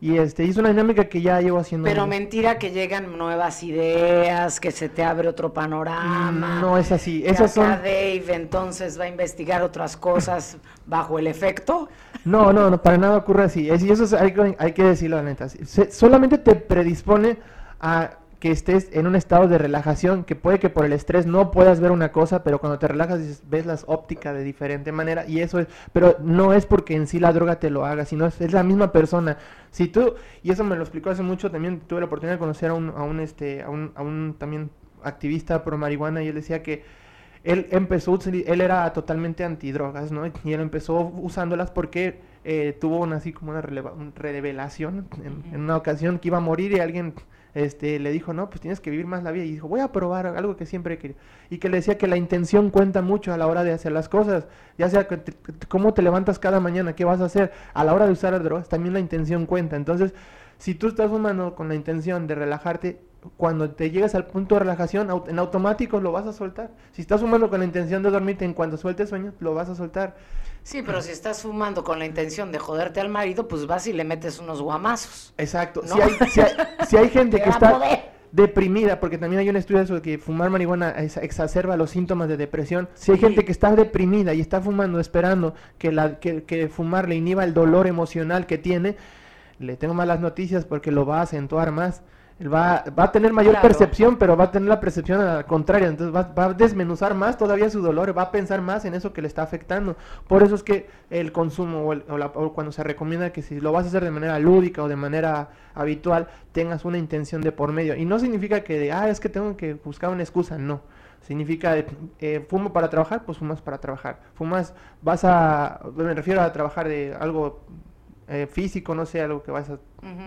Y este, es una dinámica que ya llevo haciendo. Pero mentira que llegan nuevas ideas, que se te abre otro panorama. Mm, no es así. Esas son... Dave entonces va a investigar otras cosas bajo el efecto. No, no, no, para nada ocurre así. y eso hay, hay, que decirlo, la neta. solamente te predispone a que estés en un estado de relajación, que puede que por el estrés no puedas ver una cosa, pero cuando te relajas ves las ópticas de diferente manera y eso es, pero no es porque en sí la droga te lo haga, sino es, la misma persona. Si tú, y eso me lo explicó hace mucho, también tuve la oportunidad de conocer a un, a un, este, a un, a un también activista pro marihuana y él decía que él empezó, él era totalmente antidrogas, ¿no? Y él empezó usándolas porque eh, tuvo una, así como una, revelación en, en, una ocasión que iba a morir y alguien este, le dijo, no, pues tienes que vivir más la vida. Y dijo, voy a probar algo que siempre he querido. Y que le decía que la intención cuenta mucho a la hora de hacer las cosas. Ya sea que cómo te levantas cada mañana, qué vas a hacer. A la hora de usar drogas, también la intención cuenta. Entonces, si tú estás fumando con la intención de relajarte, cuando te llegas al punto de relajación, en automático lo vas a soltar. Si estás fumando con la intención de dormirte, en cuanto sueltes sueño, lo vas a soltar. Sí, pero si estás fumando con la intención de joderte al marido, pues vas y le metes unos guamazos. Exacto. Si, hay, si, hay, gente que está deprimida, porque también hay un estudio de que fumar marihuana exacerba los síntomas de depresión. Si hay gente que está deprimida y está fumando esperando que, la, que, que fumar le inhiba el dolor emocional que tiene, le tengo malas noticias porque lo va a acentuar más va, va a tener mayor percepción, pero va a tener la percepción al contrario, entonces va, va, a desmenuzar más todavía su dolor, va a pensar más en eso que le está afectando. Por eso es que el consumo o, cuando se recomienda que si lo vas a hacer de manera lúdica o de manera habitual, tengas una intención de por medio. Y no significa que de, ah, es que tengo que buscar una excusa, no. Significa, eh, fumo para trabajar, pues fumas para trabajar. Fumas, vas a, me refiero a trabajar de algo eh, físico, no sé, algo que vas a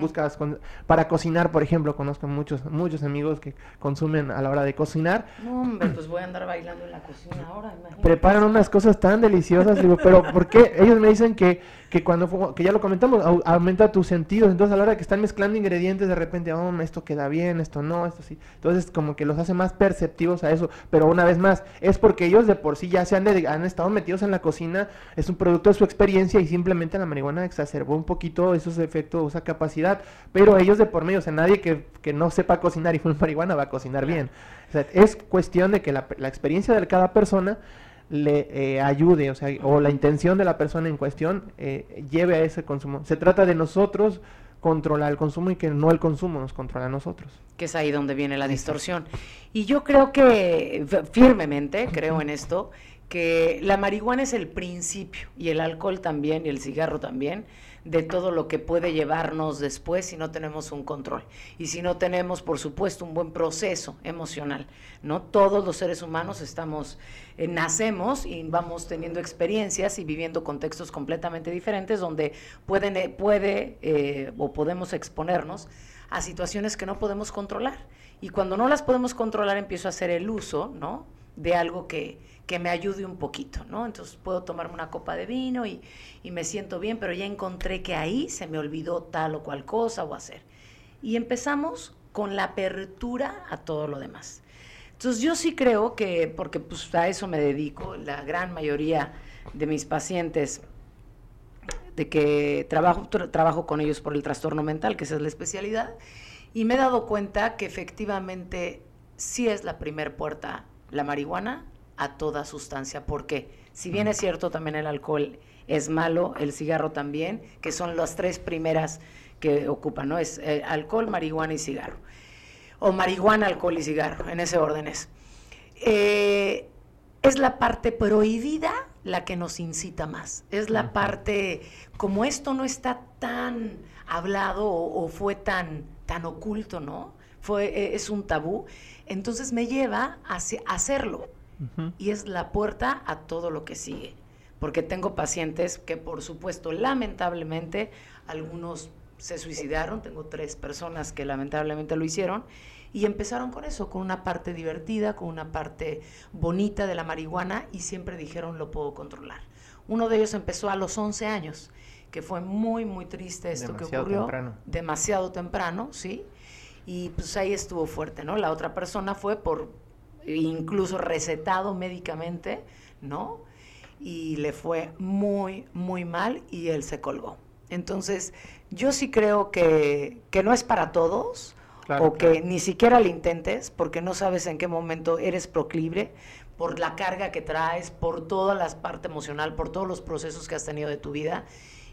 buscas para cocinar, por ejemplo, conozco muchos muchos amigos que consumen a la hora de cocinar. No, hombre, pues voy a andar bailando en la cocina ahora, Preparan unas cosas tan deliciosas, digo, pero ¿por qué? Ellos me dicen que, que cuando, que ya lo comentamos, aumenta tus sentidos, entonces a la hora que están mezclando ingredientes, de repente, oh, esto queda bien, esto no, esto sí. Entonces, como que los hace más perceptivos a eso, pero una vez más, es porque ellos de por sí ya se han, han estado metidos en la cocina, es un producto de su experiencia y simplemente la marihuana exacerbó un poquito esos efectos, esa capacidad pero ellos de por medio, o sea, nadie que, que no sepa cocinar y fue marihuana va a cocinar bien. O sea, es cuestión de que la, la experiencia de cada persona le eh, ayude, o sea, o la intención de la persona en cuestión eh, lleve a ese consumo. Se trata de nosotros controlar el consumo y que no el consumo nos controla a nosotros. Que es ahí donde viene la distorsión. Y yo creo que, firmemente, creo en esto, que la marihuana es el principio y el alcohol también y el cigarro también de todo lo que puede llevarnos después si no tenemos un control y si no tenemos, por supuesto, un buen proceso emocional. No todos los seres humanos estamos eh, nacemos y vamos teniendo experiencias y viviendo contextos completamente diferentes donde pueden eh, puede eh, o podemos exponernos a situaciones que no podemos controlar y cuando no las podemos controlar empiezo a hacer el uso, ¿no? de algo que que me ayude un poquito, ¿no? Entonces puedo tomarme una copa de vino y, y me siento bien, pero ya encontré que ahí se me olvidó tal o cual cosa o hacer. Y empezamos con la apertura a todo lo demás. Entonces yo sí creo que, porque pues a eso me dedico, la gran mayoría de mis pacientes, de que trabajo, trabajo con ellos por el trastorno mental, que esa es la especialidad, y me he dado cuenta que efectivamente sí es la primer puerta la marihuana a toda sustancia, porque si bien es cierto también el alcohol es malo, el cigarro también, que son las tres primeras que ocupan, ¿no? Es eh, alcohol, marihuana y cigarro. O marihuana, alcohol y cigarro, en ese orden es. Eh, es la parte prohibida la que nos incita más. Es la parte, como esto no está tan hablado o, fue tan, tan oculto, ¿no? Fue, e, es un tabú, entonces me lleva a, hacerlo. Y es la puerta a todo lo que sigue. Porque tengo pacientes que, por supuesto, lamentablemente, algunos se suicidaron, tengo tres personas que lamentablemente lo hicieron, y empezaron con eso, con una parte divertida, con una parte bonita de la marihuana, y siempre dijeron lo puedo controlar. Uno de ellos empezó a los 11 años, que fue muy, muy triste esto que ocurrió. Temprano. Demasiado temprano, ¿sí? Y pues ahí estuvo fuerte, ¿no? La otra persona fue por incluso recetado médicamente, ¿no? Y le fue muy, muy mal y él se colgó. Entonces, yo sí creo que, no es para todos, o que ni siquiera lo intentes, porque no sabes en qué momento eres proclive, por la carga que traes, por toda la parte emocional, por todos los procesos que has tenido de tu vida.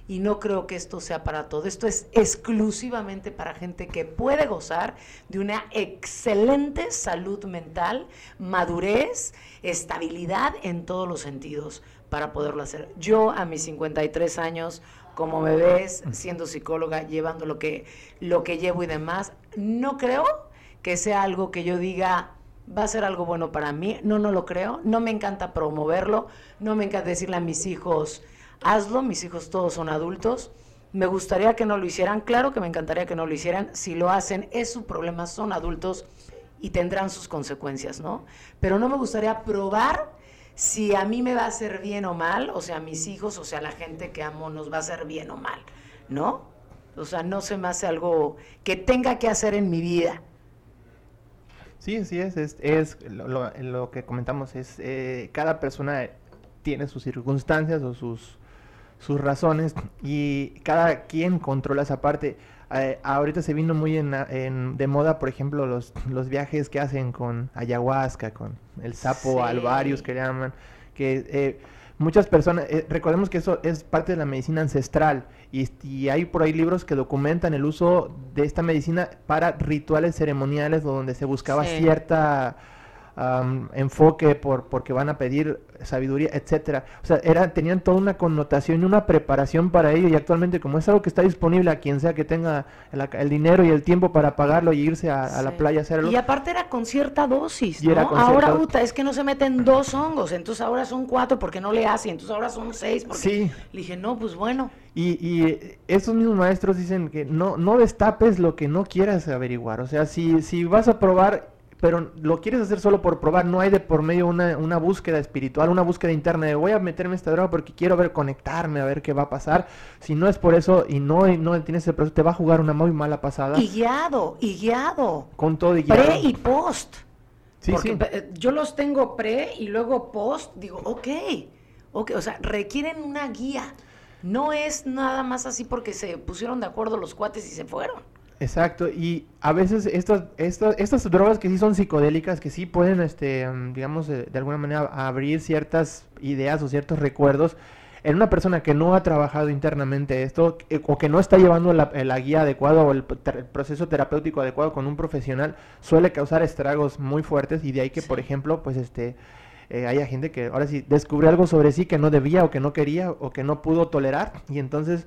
Y no creo que esto sea para todo. Esto es exclusivamente para gente que puede gozar de una excelente salud mental, madurez, estabilidad en todos los sentidos para poderlo hacer. Yo a mis 53 años como me ves siendo psicóloga, llevando lo que, lo que llevo y demás, no creo que sea algo que yo diga va a ser algo bueno para mí. No, no lo creo. No me encanta promoverlo. No me encanta decirle a mis hijos, hazlo. Mis hijos todos son adultos. Me gustaría que no lo hicieran. Claro que me encantaría que no lo hicieran. Si lo hacen, es su problema. Son adultos y tendrán sus consecuencias, ¿no? Pero no me gustaría probar si a mí me va a hacer bien o mal, o sea, a mis hijos, o sea, a la gente que amo nos va a hacer bien o mal, ¿no? O sea, no se me hace algo que tenga que hacer en mi vida. Sí, sí es, es, lo, que comentamos, es eh, cada persona tiene sus circunstancias o sus, sus razones y cada quien controla esa parte. Eh, ahorita se vino muy en, de moda, por ejemplo, los, los viajes que hacen con ayahuasca, con el sapo alvarius que llaman, que eh, muchas personas, eh, recordemos que eso es parte de la medicina ancestral y, y, hay por ahí libros que documentan el uso de esta medicina para rituales ceremoniales donde se buscaba cierta enfoque por porque van a pedir sabiduría, etcétera. O sea, era, tenían toda una connotación y una preparación para ello y actualmente como es algo que está disponible a quien sea que tenga el, dinero y el tiempo para pagarlo y irse a, la playa a hacerlo. Y aparte era con cierta dosis, ¿no? ahora, puta, es que no se meten dos hongos, entonces ahora son cuatro porque no le hacen, entonces ahora son seis porque... Sí. Le dije, no, pues bueno. Y, y esos mismos maestros dicen que no, no destapes lo que no quieras averiguar. O sea, si, si vas a probar pero lo quieres hacer solo por probar, no hay de por medio una, una búsqueda espiritual, una búsqueda interna de voy a meterme esta droga porque quiero ver, conectarme, a ver qué va a pasar. Si no es por eso y no, no tienes ese proceso, te va a jugar una muy mala pasada. Y guiado, y guiado. Con todo y guiado. Pre y post. Sí, sí. Eh, yo los tengo pre y luego post, digo, ok, ok, o sea, requieren una guía. No es nada más así porque se pusieron de acuerdo los cuates y se fueron. Exacto, y a veces estas, estas, estas drogas que sí son psicodélicas, que sí pueden, este, digamos, de, alguna manera abrir ciertas ideas o ciertos recuerdos, en una persona que no ha trabajado internamente esto eh, o que no está llevando la, guía adecuada o el, proceso terapéutico adecuado con un profesional, suele causar estragos muy fuertes y de ahí que, por ejemplo, pues este... Eh, haya gente que ahora sí descubre algo sobre sí que no debía o que no quería o que no pudo tolerar y entonces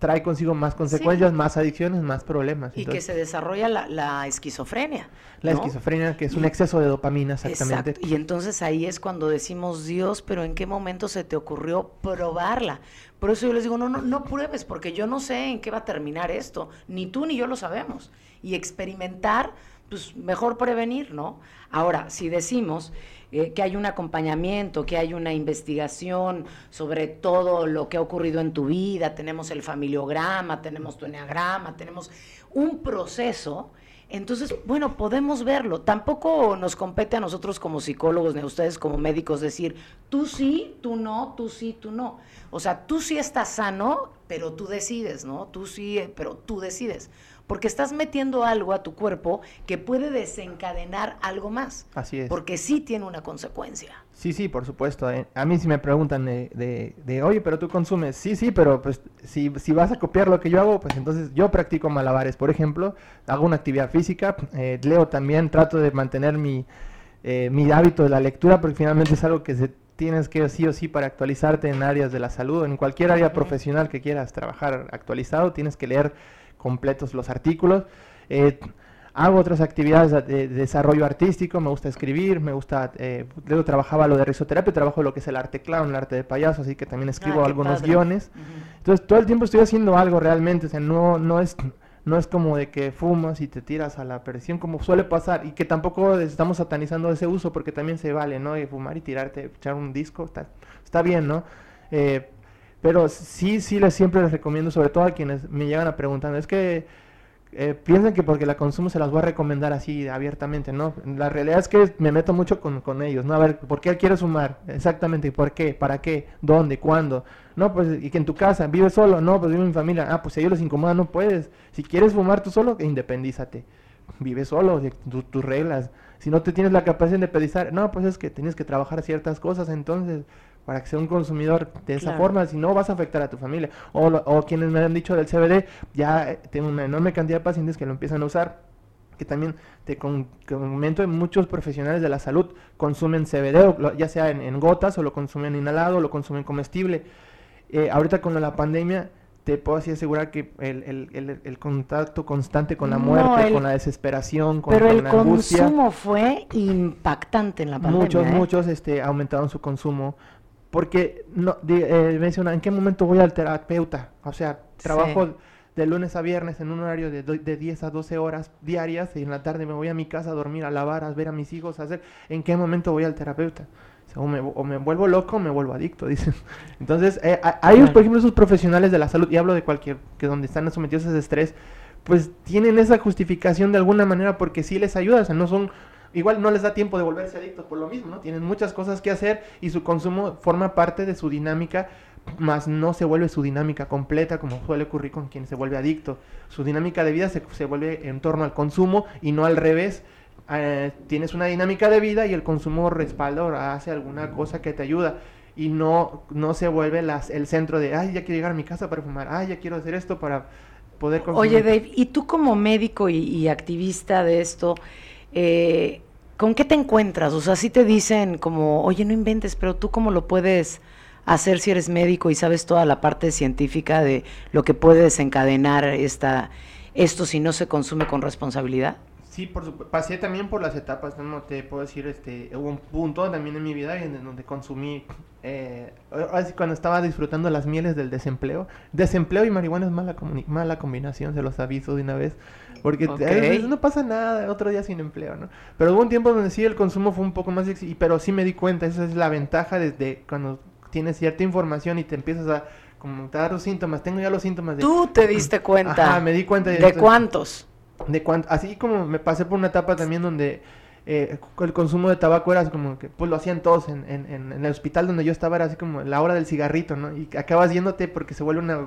trae consigo más consecuencias, más adicciones, más problemas. Y que se desarrolla la, esquizofrenia. La esquizofrenia, que es un exceso de dopamina, exactamente. Y entonces ahí es cuando decimos, Dios, pero ¿en qué momento se te ocurrió probarla? Por eso yo les digo, no, no, no pruebes, porque yo no sé en qué va a terminar esto. Ni tú ni yo lo sabemos. Y experimentar pues mejor prevenir, ¿no? Ahora, si decimos eh, que hay un acompañamiento, que hay una investigación sobre todo lo que ha ocurrido en tu vida, tenemos el familiograma, tenemos tu enneagrama, tenemos un proceso, entonces, bueno, podemos verlo. Tampoco nos compete a nosotros como psicólogos ni a ustedes como médicos decir, tú sí, tú no, tú sí, tú no. O sea, tú sí estás sano, pero tú decides, ¿no? Tú sí, pero tú decides porque estás metiendo algo a tu cuerpo que puede desencadenar algo más. Así es. Porque sí tiene una consecuencia. Sí, sí, por supuesto. Eh. A mí si me preguntan de, de, oye, pero tú consumes. Sí, sí, pero pues si, si, vas a copiar lo que yo hago, pues entonces yo practico malabares, por ejemplo, hago una actividad física, eh, leo también, trato de mantener mi, eh, mi hábito de la lectura, porque finalmente es algo que se tienes que sí o sí para actualizarte en áreas de la salud, en cualquier área profesional que quieras trabajar actualizado, tienes que leer completos los artículos. Eh, hago otras actividades de, desarrollo artístico, me gusta escribir, me gusta, eh, luego trabajaba lo de risoterapia, trabajo lo que es el arte clown, el arte de payaso, así que también escribo ah, algunos guiones. Entonces todo el tiempo estoy haciendo algo realmente, o sea, no, no es... No es como de que fumas y te tiras a la presión como suele pasar y que tampoco estamos satanizando ese uso porque también se vale, ¿no? Y fumar y tirarte, echar un disco, está, está bien, ¿no? Eh, pero sí, sí, les, siempre les recomiendo, sobre todo a quienes me llegan a preguntar, es que eh, piensan que porque la consumo se las voy a recomendar así abiertamente, ¿no? La realidad es que me meto mucho con, con ellos, ¿no? A ver, ¿por qué quieres fumar? Exactamente, ¿por qué? ¿Para qué? ¿Dónde? ¿Cuándo? No, pues, y que en tu casa, ¿vives solo? No, pues vivo en mi familia. Ah, pues si ellos les incomoda, no puedes. Si quieres fumar tú solo, independízate. Vive solo, tus reglas. Si no te tienes la capacidad de independizar, no, pues es que tienes que trabajar ciertas cosas, entonces para que sea un consumidor de esa forma, si no vas a afectar a tu familia. O, o quienes me han dicho del CBD, ya eh, tengo una enorme cantidad de pacientes que lo empiezan a usar que también te comento muchos profesionales de la salud consumen CBD, ya sea en, gotas o lo consumen inhalado, o lo consumen comestible. Eh, ahorita con la pandemia te puedo así asegurar que el, contacto constante con la muerte, con la desesperación, con, pero con el consumo fue impactante en la pandemia. Muchos, ¿eh? muchos este, aumentaron su consumo porque no, eh, menciona, ¿en qué momento voy al terapeuta? O sea, trabajo de lunes a viernes en un horario de, de 10 a 12 horas diarias y en la tarde me voy a mi casa a dormir, a lavar, a ver a mis hijos, a hacer. ¿En qué momento voy al terapeuta? O, me, o me vuelvo loco o me vuelvo adicto, dicen. Entonces, eh, hay, por ejemplo, esos profesionales de la salud, y hablo de cualquier, que donde están sometidos a ese estrés, pues tienen esa justificación de alguna manera porque sí les ayuda, o sea, no son igual no les da tiempo de volverse adictos por lo mismo, ¿no? Tienen muchas cosas que hacer y su consumo forma parte de su dinámica, más no se vuelve su dinámica completa como suele ocurrir con quien se vuelve adicto. Su dinámica de vida se, se vuelve en torno al consumo y no al revés. Eh, tienes una dinámica de vida y el consumo respalda hace alguna cosa que te ayuda y no, no se vuelve las, el centro de, ay, ya quiero llegar a mi casa para fumar, ay, ya quiero hacer esto para poder consumir. Oye, Dave, y tú como médico y, y activista de esto, eh, ¿con qué te encuentras? O sea, si te dicen como, oye, no inventes, pero tú cómo lo puedes hacer si eres médico y sabes toda la parte científica de lo que puede desencadenar esta, esto si no se consume con responsabilidad? Sí, por supuesto. Pasé también por las etapas, no te puedo decir, este, hubo un punto también en mi vida en donde consumí, eh, cuando estaba disfrutando las mieles del desempleo. Desempleo y marihuana es mala, mala combinación, se los aviso de una vez. Porque no pasa nada, otro día sin empleo, ¿no? Pero hubo un tiempo donde sí el consumo fue un poco más, pero sí me di cuenta, esa es la ventaja desde cuando tienes cierta información y te empiezas a como te dar los síntomas, tengo ya los síntomas de... Tú te diste cuenta. Ajá, me di cuenta de... ¿De cuántos? de así como me pasé por una etapa también donde eh, el consumo de tabaco era como que pues lo hacían todos en, en, el hospital donde yo estaba era así como la hora del cigarrito, ¿no? Y acabas yéndote porque se vuelve una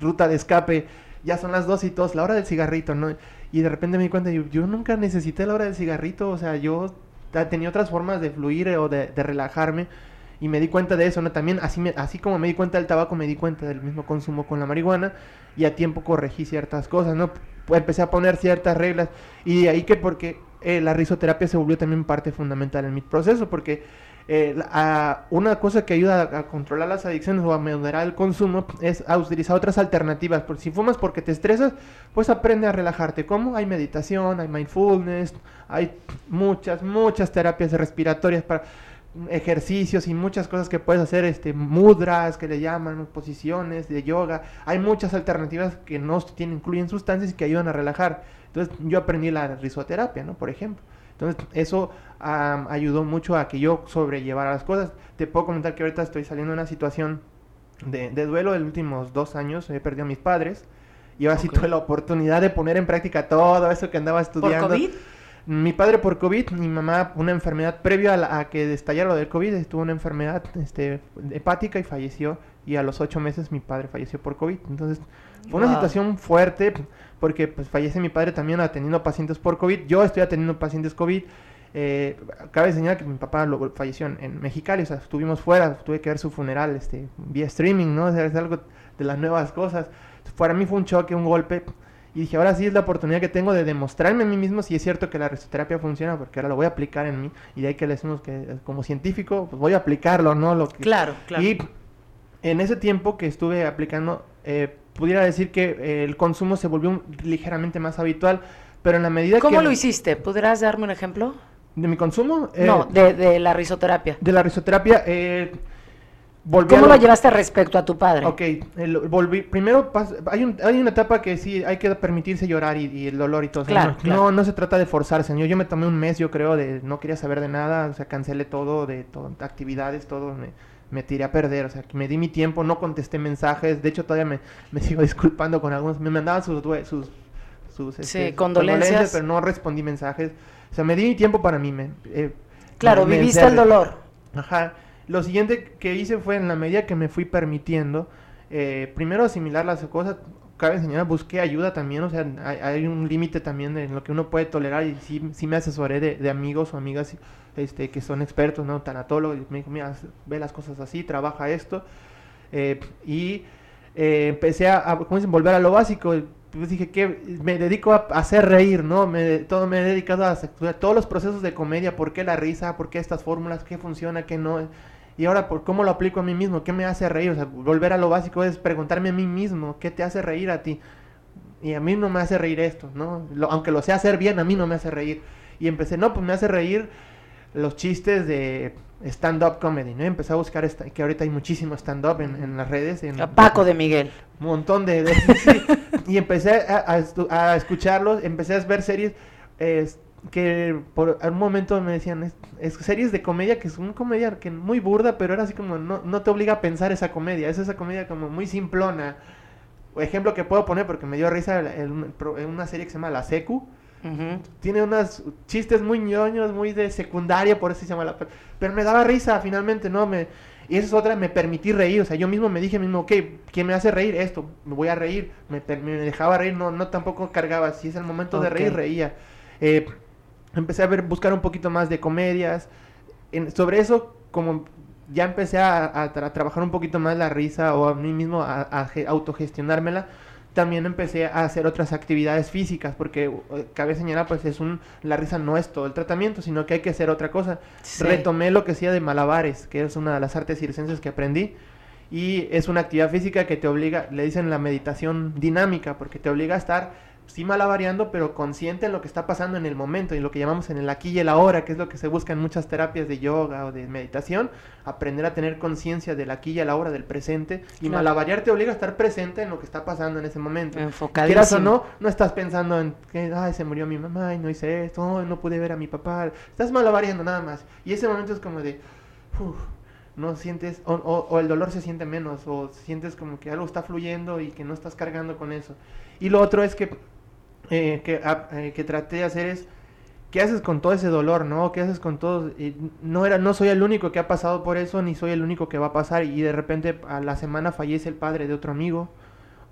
ruta de escape, ya son las dos y todos, la hora del cigarrito, ¿no? Y de repente me di cuenta, yo, yo nunca necesité la hora del cigarrito, o sea, yo tenía otras formas de fluir o de, de relajarme y me di cuenta de eso, ¿no? También así, me, así como me di cuenta del tabaco, me di cuenta del mismo consumo con la marihuana y a tiempo corregí ciertas cosas, ¿no? empecé a poner ciertas reglas y de ahí que porque eh, la risoterapia se volvió también parte fundamental en mi proceso, porque eh, una cosa que ayuda a, controlar las adicciones o a moderar el consumo es a utilizar otras alternativas. Porque si fumas porque te estresas, pues aprende a relajarte. ¿Cómo? Hay meditación, hay mindfulness, hay muchas, muchas terapias respiratorias para ejercicios y muchas cosas que puedes hacer, este, mudras que le llaman, posiciones de yoga. Hay muchas alternativas que no tienen, incluyen sustancias y que ayudan a relajar. Entonces yo aprendí la risoterapia, ¿no? Por ejemplo. Entonces eso ayudó mucho a que yo sobrellevara las cosas. Te puedo comentar que ahorita estoy saliendo de una situación de, de duelo de los últimos dos años. He perdido a mis padres. Y ahora sí tuve la oportunidad de poner en práctica todo eso que andaba estudiando. ¿Por COVID? Mi padre por COVID, mi mamá una enfermedad previo a, que destallara lo del COVID, tuvo una enfermedad este, hepática y falleció. Y a los ocho meses mi padre falleció por COVID. Entonces fue una situación fuerte porque pues fallece mi padre también atendiendo pacientes por COVID. Yo estoy atendiendo pacientes COVID. Eh, cabe señalar que mi papá lo, falleció en, Mexicali, o sea, estuvimos fuera, tuve que ver su funeral este, vía streaming, ¿no? O sea, es algo de las nuevas cosas. Para mí fue un choque, un golpe. Y dije, ahora sí es la oportunidad que tengo de demostrarme a mí mismo si es cierto que la risoterapia funciona, porque ahora lo voy a aplicar en mí. Y de ahí que le decimos que como científico, pues voy a aplicarlo, ¿no? Lo que, claro, claro. Y en ese tiempo que estuve aplicando, eh, pudiera decir que eh, el consumo se volvió ligeramente más habitual, pero en la medida que... ¿Cómo lo hiciste? ¿Podrás darme un ejemplo? ¿De mi consumo? no, eh, de, la risoterapia. De la risoterapia, eh, ¿Cómo lo... llevaste respecto a tu padre? Ok, volví, primero hay, un, hay una etapa que sí hay que permitirse llorar y, el dolor y todo. Claro, no, no, se trata de forzarse. Yo, yo me tomé un mes, yo creo, de no quería saber de nada, o sea, cancelé todo, de todo, actividades, todo, me, me tiré a perder, o sea, me di mi tiempo, no contesté mensajes, de hecho todavía me, me sigo disculpando con algunos, me mandaban sus, sus, sus este, condolencias. pero no respondí mensajes, o sea, me di mi tiempo para mí. Me, eh, claro, viviste el dolor. Ajá. Lo siguiente que hice fue en la medida que me fui permitiendo, eh, primero asimilar las cosas, cabe enseñar, busqué ayuda también, o sea, hay, un límite también en lo que uno puede tolerar y sí, sí me asesoré de, de, amigos o amigas este, que son expertos, ¿no? Tanatólogos, y me dijo, mira, ve las cosas así, trabaja esto, eh, y eh, empecé a, ¿cómo dicen?, volver a lo básico, pues dije que me dedico a hacer reír, ¿no? Me, todo me he dedicado a, a todos los procesos de comedia, ¿por qué la risa? ¿Por qué estas fórmulas? ¿Qué funciona? ¿Qué no? Y ahora, ¿por cómo lo aplico a mí mismo? ¿Qué me hace reír? O sea, volver a lo básico es preguntarme a mí mismo, ¿qué te hace reír a ti? Y a mí no me hace reír esto, ¿no? aunque lo sé hacer bien, a mí no me hace reír. Y empecé, no, pues me hace reír los chistes de stand-up comedy, ¿no? Empecé a buscar, esta, que ahorita hay muchísimo stand-up en, las redes. En, Paco de Miguel. Un montón de... y empecé a, a, escucharlos, empecé a ver series que por un momento me decían, es, series de comedia que es una comedia que muy burda, pero era así como, no, no te obliga a pensar esa comedia, es esa comedia como muy simplona. Ejemplo que puedo poner porque me dio risa en, una serie que se llama La Secu. Tiene unos chistes muy ñoños, muy de secundaria, por eso se llama la... Pero me daba risa finalmente, ¿no? Me, y esa es otra, me permití reír, o sea, yo mismo me dije mismo, ok, ¿quién me hace reír? Esto, me voy a reír, me, me dejaba reír, no, no tampoco cargaba, si es el momento de reír, reía. Eh, empecé a ver, buscar un poquito más de comedias. sobre eso, como ya empecé a, trabajar un poquito más la risa o a mí mismo a, autogestionármela, también empecé a hacer otras actividades físicas, porque eh, cabe señalar, pues es un, la risa no es todo el tratamiento, sino que hay que hacer otra cosa. Retomé lo que hacía de malabares, que es una de las artes circenses que aprendí, y es una actividad física que te obliga, le dicen la meditación dinámica, porque te obliga a estar sí malavariando, pero consciente en lo que está pasando en el momento, y lo que llamamos en el aquí y el ahora, que es lo que se busca en muchas terapias de yoga o de meditación, aprender a tener conciencia del aquí y el ahora, del presente, y malavariar te obliga a estar presente en lo que está pasando en ese momento. Enfocadísimo. o no, no estás pensando en que, ay, se murió mi mamá y no hice esto, no pude ver a mi papá, estás malavariando nada más, y ese momento es como de, no sientes, o, o, el dolor se siente menos, o sientes como que algo está fluyendo y que no estás cargando con eso. Y lo otro es que eh, que, ah, eh, que traté de hacer es, ¿qué haces con todo ese dolor, no? ¿Qué haces con todo? no, era, no soy el único que ha pasado por eso, ni soy el único que va a pasar. Y de repente a la semana fallece el padre de otro amigo.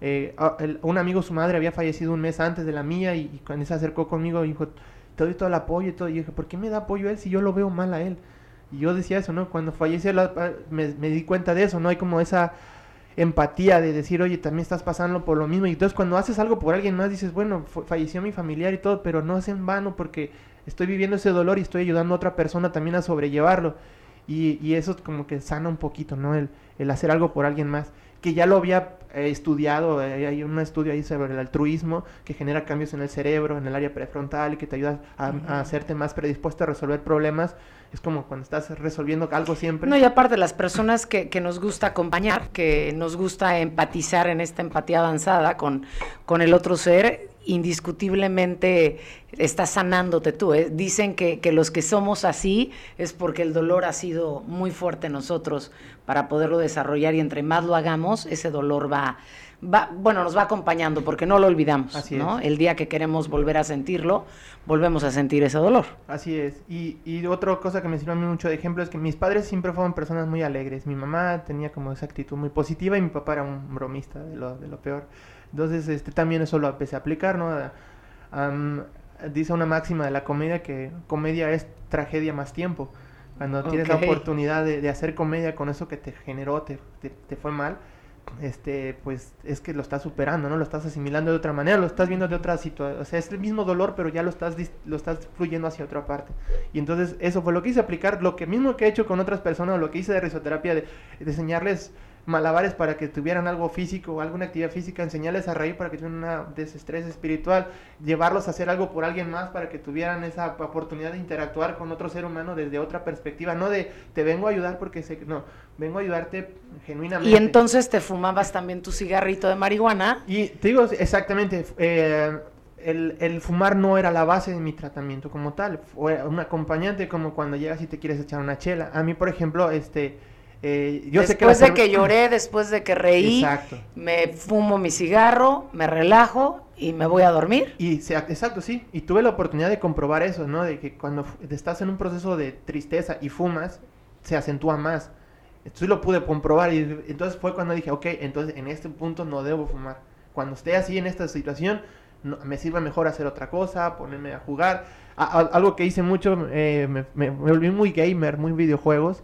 Eh, un amigo, su madre, había fallecido un mes antes de la mía y, cuando se acercó conmigo dijo, te doy todo el apoyo y todo. Y dije, ¿por qué me da apoyo él si yo lo veo mal a él? Y yo decía eso, ¿no? Cuando falleció me, me di cuenta de eso, ¿no? Hay como esa empatía de decir, oye, también estás pasando por lo mismo. Y entonces cuando haces algo por alguien más, dices, bueno, falleció mi familiar y todo, pero no es en vano porque estoy viviendo ese dolor y estoy ayudando a otra persona también a sobrellevarlo. Y, y eso como que sana un poquito, ¿no? El, el hacer algo por alguien más. Que ya lo había estudiado, eh, hay un estudio ahí sobre el altruismo que genera cambios en el cerebro, en el área prefrontal y que te ayuda a, hacerte más predispuesto a resolver problemas. Es como cuando estás resolviendo algo siempre. No, y aparte las personas que, que nos gusta acompañar, que nos gusta empatizar en esta empatía avanzada con, con el otro ser, indiscutiblemente estás sanándote tú. ¿eh? Dicen que, que, los que somos así es porque el dolor ha sido muy fuerte en nosotros para poderlo desarrollar y entre más lo hagamos, ese dolor va, va bueno, nos va acompañando porque no lo olvidamos. Así ¿no? El día que queremos volver a sentirlo, volvemos a sentir ese dolor. Así es. Y, y otra cosa que me sirve a mí mucho de ejemplo es que mis padres siempre fueron personas muy alegres. Mi mamá tenía como esa actitud muy positiva y mi papá era un bromista de lo, de lo peor. Entonces, este, también eso lo empecé a aplicar, ¿no? dice una máxima de la comedia que comedia es tragedia más tiempo. Cuando tienes la oportunidad de, hacer comedia con eso que te generó, te, te, fue mal, este, pues es que lo estás superando, ¿no? Lo estás asimilando de otra manera, lo estás viendo de otra situación. O sea, es el mismo dolor, pero ya lo estás, lo estás fluyendo hacia otra parte. Y entonces eso fue lo que hice aplicar, lo que mismo que he hecho con otras personas, lo que hice de risoterapia, de, de enseñarles malabares para que tuvieran algo físico o alguna actividad física, enseñarles a reír para que tuvieran una desestrés espiritual, llevarlos a hacer algo por alguien más para que tuvieran esa oportunidad de interactuar con otro ser humano desde otra perspectiva, no de te vengo a ayudar porque sé que no, vengo a ayudarte genuinamente. Y entonces te fumabas también tu cigarrito de marihuana. Y te digo exactamente, eh, el, el, fumar no era la base de mi tratamiento como tal, fue un acompañante como cuando llegas y te quieres echar una chela. A mí, por ejemplo, este eh, yo después de que lloré, después de que reí, me fumo mi cigarro, me relajo y me voy a dormir. Y exacto, sí. Y tuve la oportunidad de comprobar eso, ¿no? De que cuando estás en un proceso de tristeza y fumas, se acentúa más. Entonces lo pude comprobar y entonces fue cuando dije, ok, entonces en este punto no debo fumar. Cuando esté así en esta situación, me sirve mejor hacer otra cosa, ponerme a jugar. algo que hice mucho, eh, me, me volví muy gamer, muy videojuegos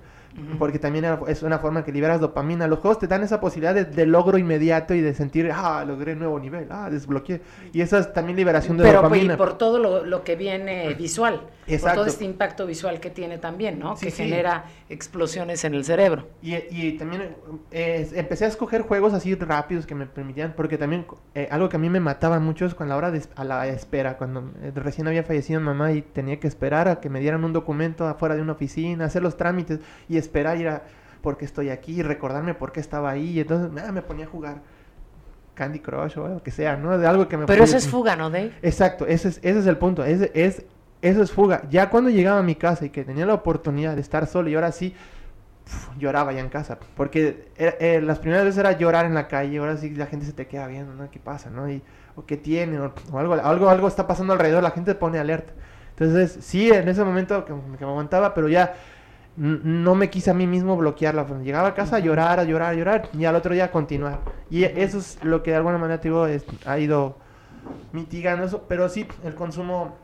porque también es una forma que liberas dopamina. Los juegos te dan esa posibilidad de, logro inmediato y de sentir, ah, logré nuevo nivel, ah, desbloqueé. Y esa es también liberación de Pero, dopamina. Pero por todo lo, que viene visual, Exacto. por todo este impacto visual que tiene también, ¿no? que genera explosiones en el cerebro. Y, y también eh, empecé a escoger juegos así rápidos que me permitían, porque también eh, algo que a mí me mataba mucho es con la hora de a la espera, cuando eh, recién había fallecido mamá y tenía que esperar a que me dieran un documento afuera de una oficina, hacer los trámites y esperar ir a por qué estoy aquí, recordarme por qué estaba ahí, y entonces me ponía a jugar Candy Crush o lo que sea, ¿no? De algo que me Pero eso es fuga, ¿no, Dave? Exacto, ese es, ese es el punto, es, es, eso es fuga. Ya cuando llegaba a mi casa y que tenía la oportunidad de estar solo y ahora sí lloraba ya en casa, porque eh, las primeras veces era llorar en la calle, ahora sí la gente se te queda viendo, ¿no? ¿Qué pasa, no? Y, o qué tiene, o, algo, algo, algo está pasando alrededor, la gente pone alerta. Entonces, sí, en ese momento que, que me aguantaba, pero ya no me quise a mí mismo bloquearla. Llegaba a casa a llorar, a llorar, a llorar y al otro día continuar. Y eso es lo que de alguna manera te digo, ha ido mitigando eso. Pero sí, el consumo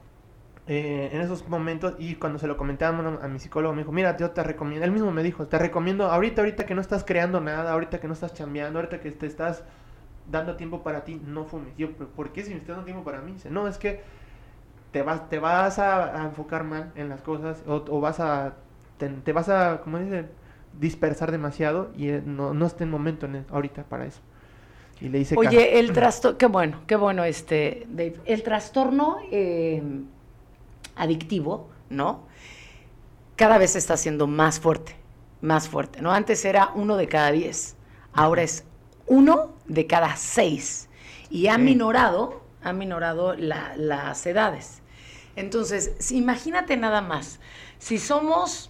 eh, en esos momentos y cuando se lo comentábamos a mi psicólogo me dijo, mira, yo te recomiendo, él mismo me dijo, te recomiendo ahorita, ahorita que no estás creando nada, ahorita que no estás chambeando, ahorita que te estás dando tiempo para ti, no fumes. Yo, ¿por qué si me estás dando tiempo para mí? Dice, no, es que te vas, te vas a, enfocar mal en las cosas o vas a te, vas a, como dice, dispersar demasiado y eh, no, no está en momento en ahorita para eso. Y le dice Oye, el trastorno, qué bueno, qué bueno este, Dave. El trastorno eh, adictivo, ¿no? Cada vez está siendo más fuerte, más fuerte, ¿no? Antes era uno de cada diez, ahora es uno de cada seis. Y ha minorado, ha minorado las edades. Entonces, imagínate nada más, si somos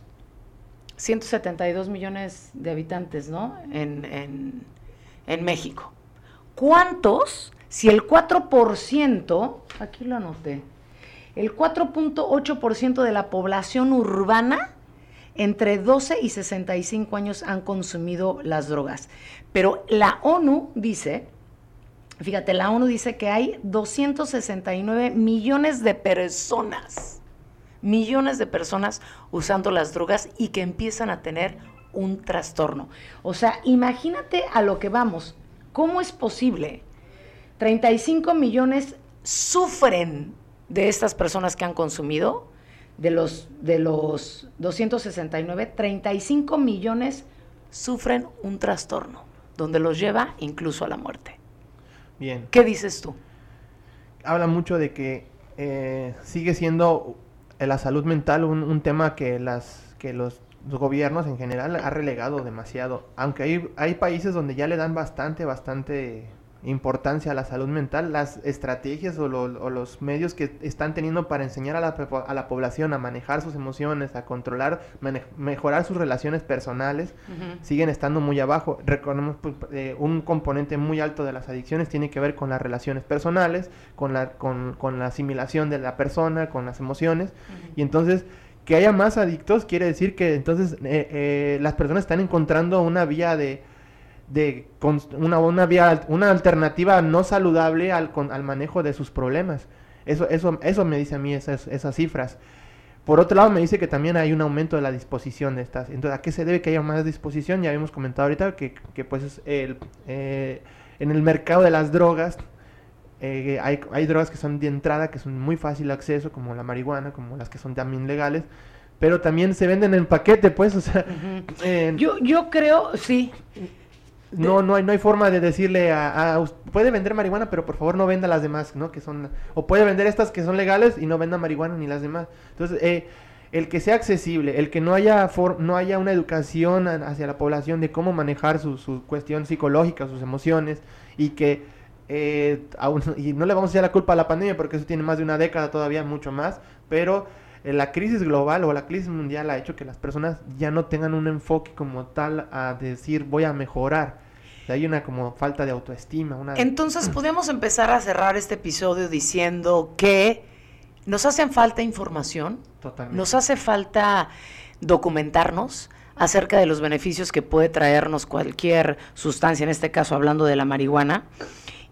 172 millones de habitantes, ¿no? En, México. ¿Cuántos, si el 4%, aquí lo anoté, el 4.8% de la población urbana entre 12 y 65 años han consumido las drogas? Pero la ONU dice, fíjate, la ONU dice que hay 269 millones de personas millones de personas usando las drogas y que empiezan a tener un trastorno. O sea, imagínate a lo que vamos. ¿Cómo es posible? 35 millones sufren de estas personas que han consumido, de los, de los 269, 35 millones sufren un trastorno. donde los lleva incluso a la muerte. Bien. ¿Qué dices tú? Habla mucho de que eh, sigue siendo la salud mental un, un tema que las que los gobiernos en general ha relegado demasiado. Aunque hay, hay países donde ya le dan bastante, bastante importancia a la salud mental, las estrategias o, los medios que están teniendo para enseñar a la, a la población a manejar sus emociones, a controlar, mejorar sus relaciones personales, siguen estando muy abajo. Recordemos pues, eh, un componente muy alto de las adicciones tiene que ver con las relaciones personales, con la, con, con la asimilación de la persona, con las emociones, y entonces que haya más adictos quiere decir que entonces eh, eh, las personas están encontrando una vía de, de una, una, vía, una alternativa no saludable al, al manejo de sus problemas. Eso, eso, eso me dice a mí esas, esas cifras. Por otro lado, me dice que también hay un aumento de la disposición de estas. Entonces, ¿a qué se debe que haya más disposición? Ya habíamos comentado ahorita que, que pues el, eh, en el mercado de las drogas eh, hay, hay, drogas que son de entrada, que son muy fácil de acceso, como la marihuana, como las que son también legales, pero también se venden en paquete, pues, o sea... yo, yo creo, sí. No, no hay, no hay forma de decirle a, Puede vender marihuana, pero por favor no venda las demás, ¿no? Que son... O puede vender estas que son legales y no venda marihuana ni las demás. Entonces, eh, el que sea accesible, el que no haya, no haya una educación hacia la población de cómo manejar su, su cuestión psicológica, sus emociones, y que eh, y no le vamos a echar la culpa a la pandemia porque eso tiene más de una década todavía, mucho más, pero la crisis global o la crisis mundial ha hecho que las personas ya no tengan un enfoque como tal a decir voy a mejorar. hay una como falta de autoestima. Una... Entonces podemos empezar a cerrar este episodio diciendo que nos hace falta información, nos hace falta documentarnos acerca de los beneficios que puede traernos cualquier sustancia, en este caso hablando de la marihuana.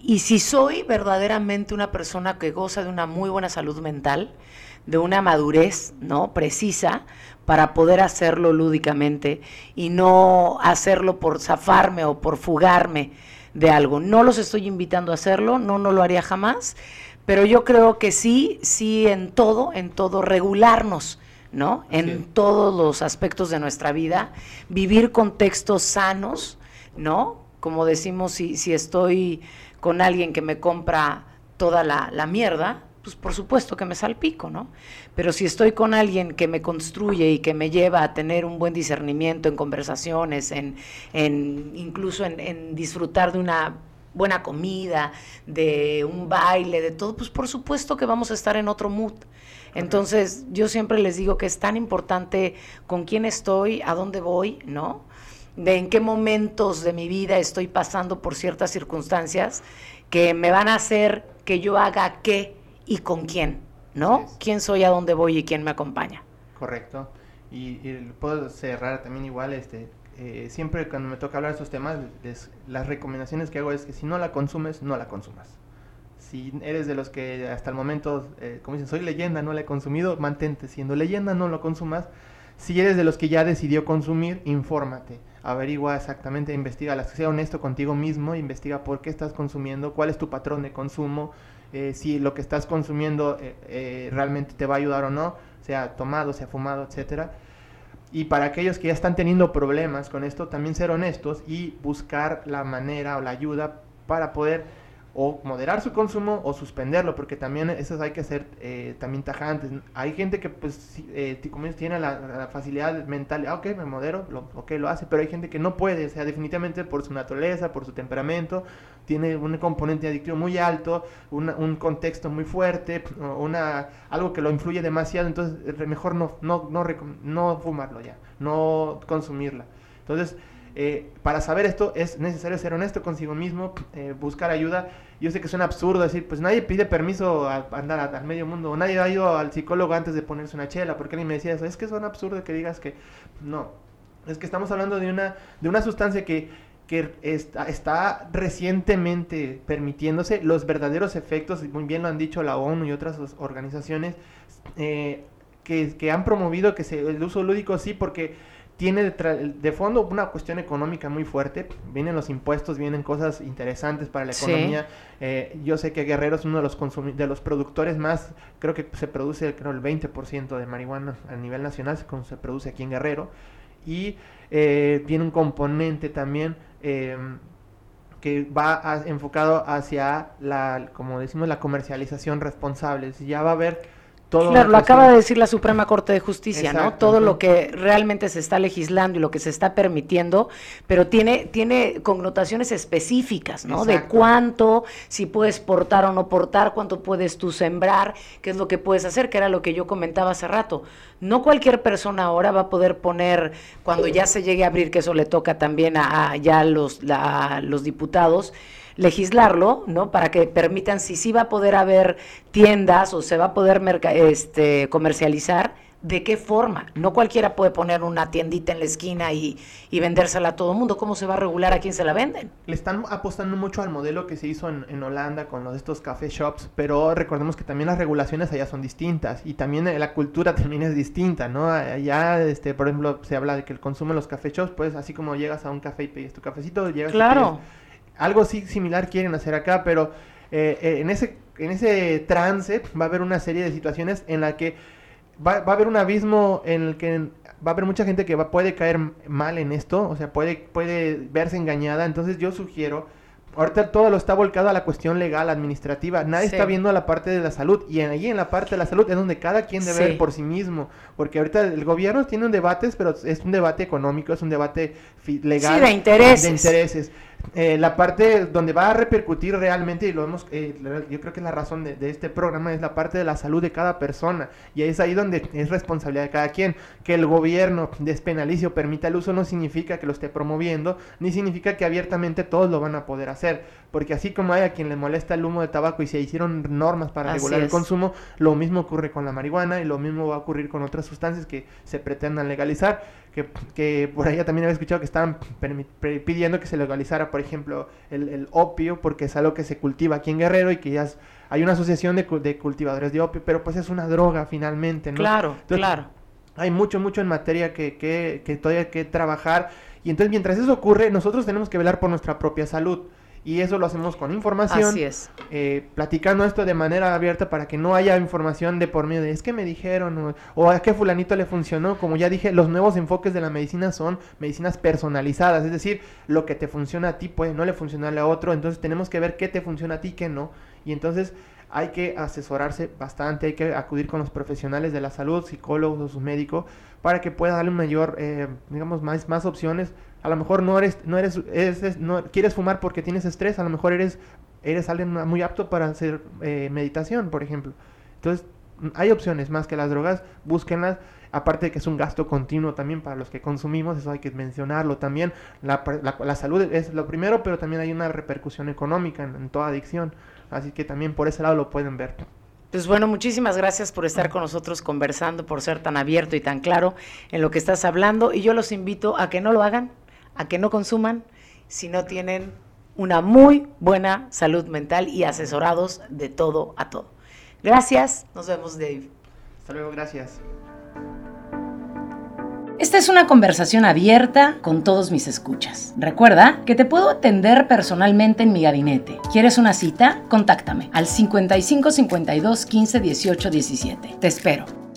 Y si soy verdaderamente una persona que goza de una muy buena salud mental, de una madurez, ¿no? precisa para poder hacerlo lúdicamente y no hacerlo por zafarme o por fugarme de algo. No los estoy invitando a hacerlo, no no lo haría jamás, pero yo creo que sí, sí en todo, en todo regularnos, ¿no? En todos los aspectos de nuestra vida, vivir contextos sanos, ¿no? Como decimos, si, si estoy con alguien que me compra toda la, mierda, pues por supuesto que me salpico, ¿no? Pero si estoy con alguien que me construye y que me lleva a tener un buen discernimiento en conversaciones, en, en incluso en, disfrutar de una buena comida, de un baile, de todo, pues por supuesto que vamos a estar en otro mood. Entonces, yo siempre les digo que es tan importante con quién estoy, a dónde voy, ¿no? de en qué momentos de mi vida estoy pasando por ciertas circunstancias que me van a hacer que yo haga qué y con quién, ¿no? ¿Quién soy, a dónde voy y quién me acompaña? Correcto. Y, puedo cerrar también igual, este, eh, siempre cuando me toca hablar de estos temas, las recomendaciones que hago es que si no la consumes, no la consumas. Si eres de los que hasta el momento, eh, como dicen, soy leyenda, no la he consumido, mantente siendo leyenda, no lo consumas. Si eres de los que ya decidió consumir, infórmate averigua exactamente, investiga, sea honesto contigo mismo, investiga por qué estás consumiendo, cuál es tu patrón de consumo, eh, si lo que estás consumiendo eh, eh, realmente te va a ayudar o no, sea tomado, sea fumado, etcétera. Y para aquellos que ya están teniendo problemas con esto, también ser honestos y buscar la manera o la ayuda para poder o moderar su consumo o suspenderlo, porque también eso hay que ser eh, también tajantes. Hay gente que pues eh, tiene la, facilidad mental, ah, ok, me modero, lo, ok, lo hace, pero hay gente que no puede, o sea, definitivamente por su naturaleza, por su temperamento, tiene un componente adictivo muy alto, un contexto muy fuerte, una, algo que lo influye demasiado, entonces mejor no, no, no, no fumarlo ya, no consumirla. Entonces, eh, para saber esto es necesario ser honesto consigo mismo, eh, buscar ayuda. Yo sé que suena absurdo decir, pues nadie pide permiso a, andar al medio mundo, o nadie ha ido al psicólogo antes de ponerse una chela, porque alguien me decía eso, es que un absurdo que digas que no, es que estamos hablando de una, de una sustancia que, que está, está, recientemente permitiendo,se los verdaderos efectos, muy bien lo han dicho la ONU y otras organizaciones, eh, que, que, han promovido que se, el uso lúdico sí, porque tiene de, fondo una cuestión económica muy fuerte. Vienen los impuestos, vienen cosas interesantes para la economía. Eh, yo sé que Guerrero es uno de los, de los productores más, creo que se produce creo el 20% de marihuana a nivel nacional, como se produce aquí en Guerrero. Y eh, tiene un componente también em, que va enfocado hacia la, como decimos, la comercialización responsable. Ya va a haber claro, lo acaba de decir la Suprema Corte de Justicia, ¿no? Todo lo que realmente se está legislando y lo que se está permitiendo, pero tiene, tiene connotaciones específicas, ¿no? De cuánto, si puedes portar o no portar, cuánto puedes tú sembrar, qué es lo que puedes hacer, que era lo que yo comentaba hace rato. No cualquier persona ahora va a poder poner, cuando ya se llegue a abrir, que eso le toca también a, ya los, los diputados, legislarlo, ¿no? Para que permitan si sí va a poder haber tiendas o se va a poder este, comercializar, ¿de qué forma? No cualquiera puede poner una tiendita en la esquina y, y, vendérsela a todo el mundo. ¿Cómo se va a regular a quién se la venden? Le están apostando mucho al modelo que se hizo en, Holanda con los estos café shops, pero recordemos que también las regulaciones allá son distintas y también eh, la cultura también es distinta, ¿no? Allá, este, por ejemplo, se habla de que el consumo en los café shops, pues así como llegas a un café y pides tu cafecito, llegas claro. Algo sí similar quieren hacer acá, pero eh, eh, en, ese, en ese trance va a haber una serie de situaciones en la que va, va, a haber un abismo en el que va a haber mucha gente que va, puede caer mal en esto, o sea, puede, puede verse engañada. Entonces yo sugiero Ahorita todo lo está volcado a la cuestión legal, administrativa. Nadie está viendo la parte de la salud. Y ahí en la parte de la salud es donde cada quien debe ver por sí mismo. Porque ahorita el gobierno tiene un debate, pero es un debate económico, es un debate legal. Sí, de intereses. De intereses. Eh, la parte donde va a repercutir realmente, y lo vemos, eh, yo creo que la razón de, de, este programa es la parte de la salud de cada persona. Y es ahí donde es responsabilidad de cada quien. Que el gobierno despenalice o permita el uso no significa que lo esté promoviendo, ni significa que abiertamente todos lo van a poder hacer porque así como hay a quien le molesta el humo de tabaco y se hicieron normas para regular el consumo, lo mismo ocurre con la marihuana y lo mismo va a ocurrir con otras sustancias que se pretendan legalizar, que, que por allá también había escuchado que estaban pidiendo que se legalizara, por ejemplo, el, opio, porque es algo que se cultiva aquí en Guerrero y que ya hay una asociación de, de, cultivadores de opio, pero pues es una droga finalmente, ¿no? Claro, claro. Hay mucho, mucho en materia que, que, que todavía hay que trabajar. Y entonces, mientras eso ocurre, nosotros tenemos que velar por nuestra propia salud. Y eso lo hacemos con información. Así es. Eh, platicando esto de manera abierta para que no haya información de por medio de es que me dijeron o, a qué fulanito le funcionó. Como ya dije, los nuevos enfoques de la medicina son medicinas personalizadas. Es decir, lo que te funciona a ti puede no le funcionarle a otro. Entonces tenemos que ver qué te funciona a ti y qué no. Y entonces hay que asesorarse bastante, hay que acudir con los profesionales de la salud, psicólogos o su médico, para que pueda darle un mayor, eh, digamos, más, más opciones a lo mejor no eres, no eres, no quieres fumar porque tienes estrés, a lo mejor eres, eres alguien muy apto para hacer eh, meditación, por ejemplo. Entonces, hay opciones más que las drogas, búsquenlas. Aparte de que es un gasto continuo también para los que consumimos, eso hay que mencionarlo también. La, la, salud es lo primero, pero también hay una repercusión económica en, toda adicción. Así que también por ese lado lo pueden ver. Pues bueno, muchísimas gracias por estar con nosotros conversando, por ser tan abierto y tan claro en lo que estás hablando. Y yo los invito a que no lo hagan, a que no consuman si no tienen una muy buena salud mental y asesorados de todo a todo. Gracias, nos vemos Dave. Hasta luego, gracias. Esta es una conversación abierta con todos mis escuchas. Recuerda que te puedo atender personalmente en mi gabinete. ¿Quieres una cita? Contáctame al 55 52 15 18 17. Te espero.